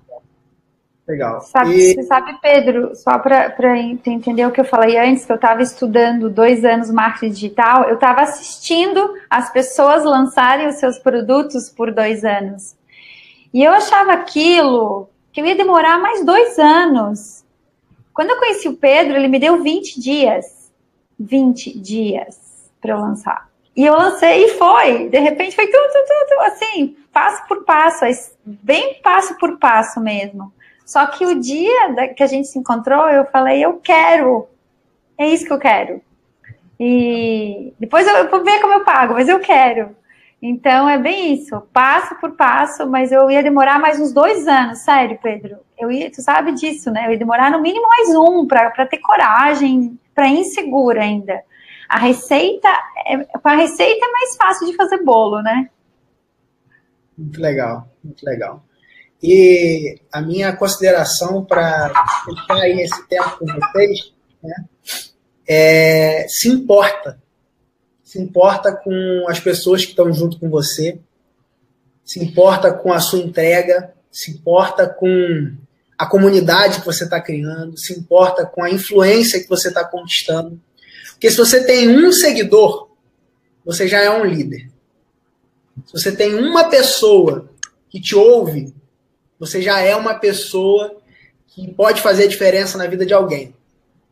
Legal. Sabe, e... Você sabe, Pedro, só para entender o que eu falei antes, que eu estava estudando dois anos marketing digital, eu estava assistindo as pessoas lançarem os seus produtos por dois anos. E eu achava aquilo que eu ia demorar mais dois anos. Quando eu conheci o Pedro, ele me deu 20 dias. 20 dias para eu lançar. E eu lancei e foi. De repente foi tudo, tudo, tudo assim, passo por passo, bem passo por passo mesmo Só que o dia que a gente se encontrou, eu falei, eu quero. É isso que eu quero. E depois eu vou ver como eu pago, mas eu quero. Então é bem isso, passo por passo, mas eu ia demorar mais uns dois anos, sério, Pedro. Eu ia, tu sabe disso, né? Eu ia demorar no mínimo mais um para ter coragem, para insegura ainda. A receita, é, com a receita é mais fácil de fazer bolo, né? Muito legal, muito legal. E a minha consideração para ficar esse tempo com vocês, né, é, se importa. Se importa com as pessoas que estão junto com você, se importa com a sua entrega, se importa com a comunidade que você está criando, se importa com a influência que você está conquistando. Porque se você tem um seguidor, você já é um líder. Se você tem uma pessoa que te ouve, você já é uma pessoa que pode fazer a diferença na vida de alguém.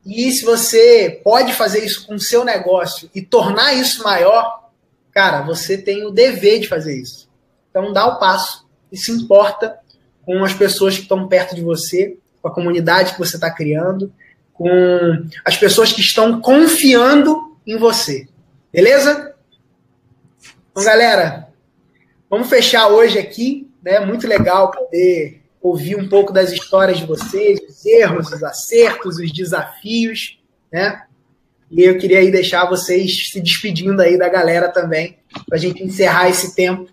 E se você pode fazer isso com o seu negócio e tornar isso maior, cara, você tem o dever de fazer isso. Então dá o passo e se importa com as pessoas que estão perto de você, com a comunidade que você está criando, com as pessoas que estão confiando em você. Beleza? Então, galera, vamos fechar hoje aqui, né? Muito legal poder ouvir um pouco das histórias de vocês, os erros, os acertos, os desafios, né? E eu queria aí deixar vocês se despedindo aí da galera também, para a gente encerrar esse tempo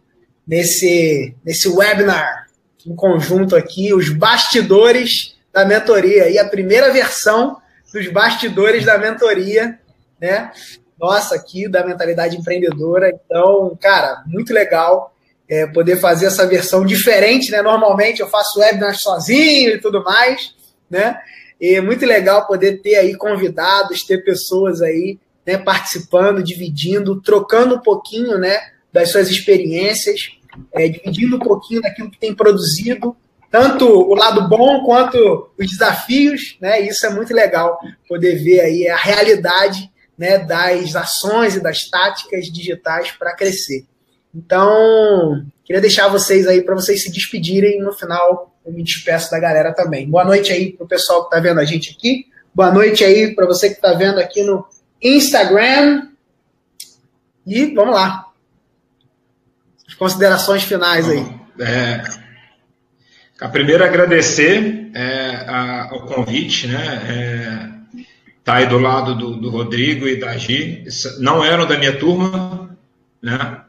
nesse, nesse webinar em conjunto aqui, os bastidores da mentoria. E a primeira versão dos bastidores da mentoria, né? Nossa, aqui da mentalidade empreendedora. Então, cara, muito legal é, poder fazer essa versão diferente, né? Normalmente eu faço webinar sozinho e tudo mais, né? E é muito legal poder ter aí convidados, ter pessoas aí né, participando, dividindo, trocando um pouquinho, né, das suas experiências, é, dividindo um pouquinho daquilo que tem produzido, tanto o lado bom quanto os desafios, né? Isso é muito legal poder ver aí a realidade, né, das ações e das táticas digitais para crescer. Então, queria deixar vocês aí para vocês se despedirem. No final, eu me despeço da galera também. Boa noite aí para o pessoal que está vendo a gente aqui. Boa noite aí para você que está vendo aqui no Instagram. E vamos lá. As considerações finais aí. É, a primeira agradecer é, a, ao convite, né? É, tá aí do lado do, do Rodrigo e da Gi. Não eram da minha turma, né?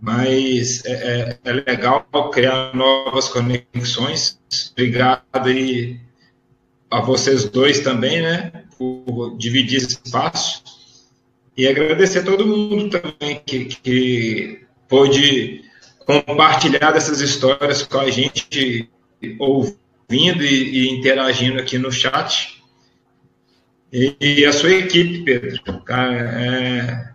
Mas é, é, é, legal criar novas conexões. Obrigado aí a vocês dois também, né, por dividir esse espaço. E agradecer a todo mundo também que, que pôde compartilhar dessas histórias com a gente, ouvindo e, e interagindo aqui no chat. E, e, a sua equipe, Pedro. Cara, é,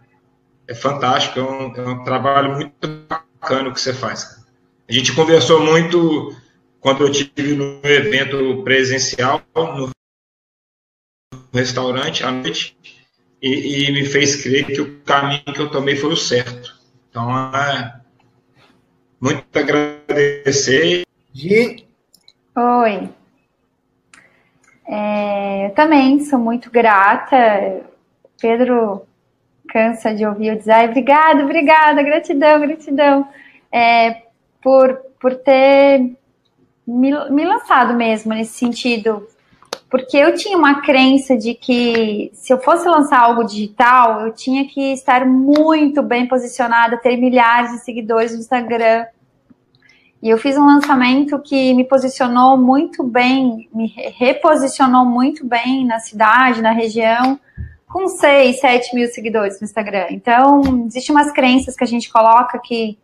é fantástico, é um, é um trabalho muito bacana que você faz. A gente conversou muito quando eu tive no evento presencial, no restaurante à noite, e, e, me fez crer que o caminho que eu tomei foi o certo. Então, é muito agradecer. Gi? Oi. É, eu também sou muito grata. Pedro cansa de ouvir eu dizer, obrigada, obrigada, gratidão, gratidão, é, por, por ter me, me lançado mesmo nesse sentido. Porque eu tinha uma crença de que se eu fosse lançar algo digital, eu tinha que estar muito bem posicionada, ter milhares de seguidores no Instagram. E eu fiz um lançamento que me posicionou muito bem, me reposicionou muito bem na cidade, na região, com 6, 7 mil seguidores no Instagram. Então, existem umas crenças que a gente coloca que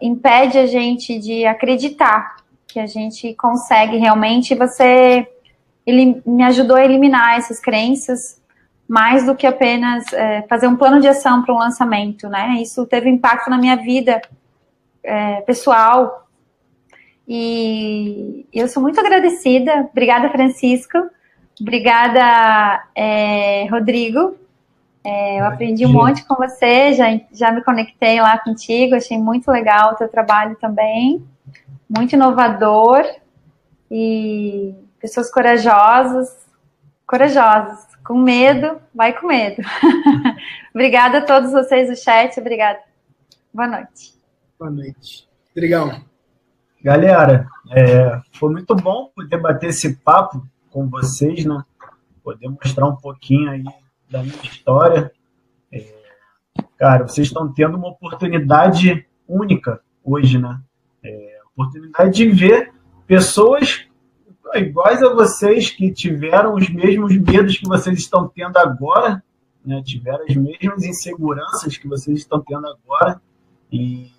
impede a gente de acreditar que a gente consegue realmente. Você ele me ajudou a eliminar essas crenças mais do que apenas é, fazer um plano de ação para um lançamento, né? Isso teve impacto na minha vida é, pessoal e eu sou muito agradecida. Obrigada, Francisco Obrigada, é, Rodrigo. É, eu aprendi um monte com você, já, já me conectei lá contigo, achei muito legal o teu trabalho também, muito inovador. e pessoas corajosas, corajosas, com medo, vai com medo. obrigada a todos vocês do chat, obrigada. Boa noite. Boa noite. Obrigado. Galera, é, foi muito bom poder bater esse papo com vocês, né? Poder mostrar um pouquinho aí da minha história. É, cara, vocês estão tendo uma oportunidade única hoje, né? É, oportunidade de ver pessoas iguais a vocês que tiveram os mesmos medos que vocês estão tendo agora, né? tiveram as mesmas inseguranças que vocês estão tendo agora e,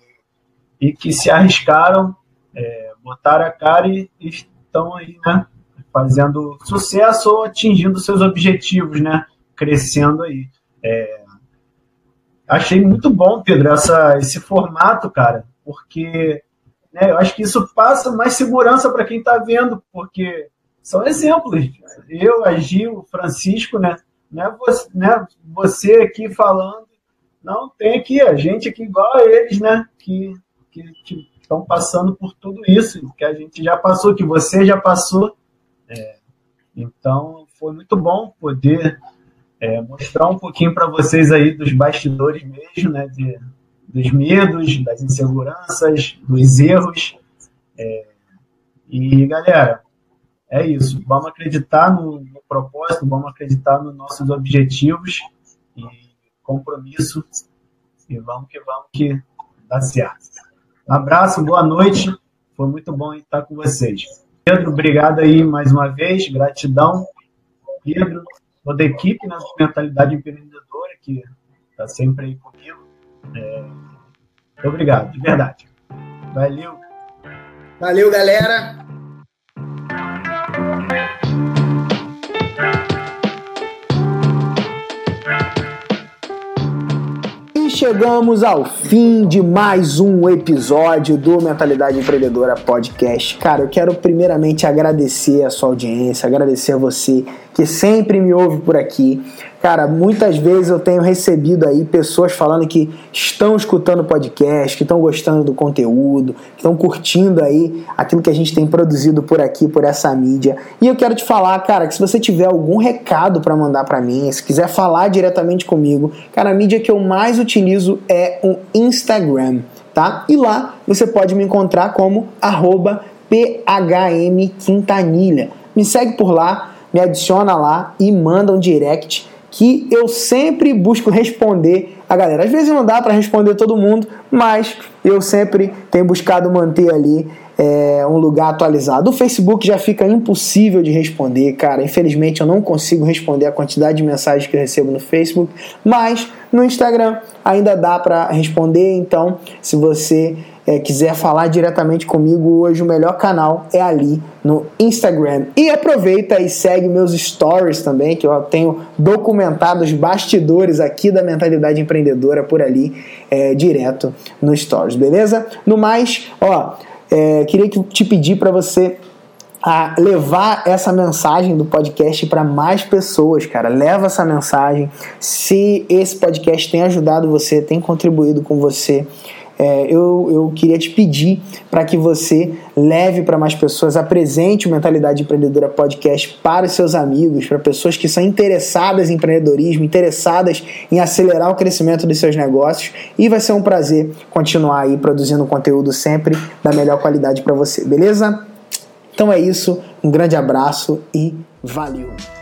e que se arriscaram, é, botaram a cara e estão aí, né? Fazendo sucesso ou atingindo seus objetivos, né? Crescendo aí. É, achei muito bom, Pedro, essa, esse formato, cara, porque né, eu acho que isso passa mais segurança para quem está vendo, porque são exemplos. Eu, a Gil, o Francisco, né? Não é você, né, você aqui falando. Não, tem aqui a gente aqui igual a eles, né? Que estão passando por tudo isso, que a gente já passou, que você já passou. É, então, foi muito bom poder é, mostrar um pouquinho para vocês aí dos bastidores mesmo, né, de, dos medos, das inseguranças, dos erros. É, e, galera, é isso. Vamos acreditar no, no, propósito, vamos acreditar nos nossos objetivos e compromisso. E vamos que vamos que dá certo. Um abraço, boa noite. Foi muito bom estar com vocês. Pedro, obrigado aí mais uma vez, gratidão. Pedro, toda a equipe na né, mentalidade empreendedora que está sempre aí comigo. É, obrigado, de verdade. Valeu. Valeu, galera. Chegamos ao fim de mais um episódio do Mentalidade Empreendedora Podcast. Cara, eu quero primeiramente agradecer a sua audiência, agradecer a você que sempre me ouve por aqui. Cara, muitas vezes eu tenho recebido aí pessoas falando que estão escutando o podcast, que estão gostando do conteúdo, que estão curtindo aí aquilo que a gente tem produzido por aqui, por essa mídia. E eu quero te falar, cara, que se você tiver algum recado para mandar para mim, se quiser falar diretamente comigo, cara, a mídia que eu mais utilizo é o Instagram, tá? E lá você pode me encontrar como arroba. Me segue por lá, me adiciona lá e manda um direct que eu sempre busco responder a galera. Às vezes não dá para responder todo mundo, mas eu sempre tenho buscado manter ali é, um lugar atualizado. O Facebook já fica impossível de responder, cara. Infelizmente eu não consigo responder a quantidade de mensagens que eu recebo no Facebook, mas no Instagram ainda dá para responder. Então, se você é, quiser falar diretamente comigo hoje, o melhor canal é ali no Instagram. E aproveita e segue meus stories também, que eu tenho documentado os bastidores aqui da mentalidade empreendedora por ali, é, direto no stories, beleza? No mais, ó, é, queria te pedir para você a levar essa mensagem do podcast para mais pessoas, cara. Leva essa mensagem. Se esse podcast tem ajudado você, tem contribuído com você, é, eu, eu queria te pedir para que você leve para mais pessoas, apresente o Mentalidade Empreendedora Podcast para os seus amigos, para pessoas que são interessadas em empreendedorismo, interessadas em acelerar o crescimento dos seus negócios e vai ser um prazer continuar aí produzindo conteúdo sempre da melhor qualidade para você, beleza? Então é isso, um grande abraço e valeu!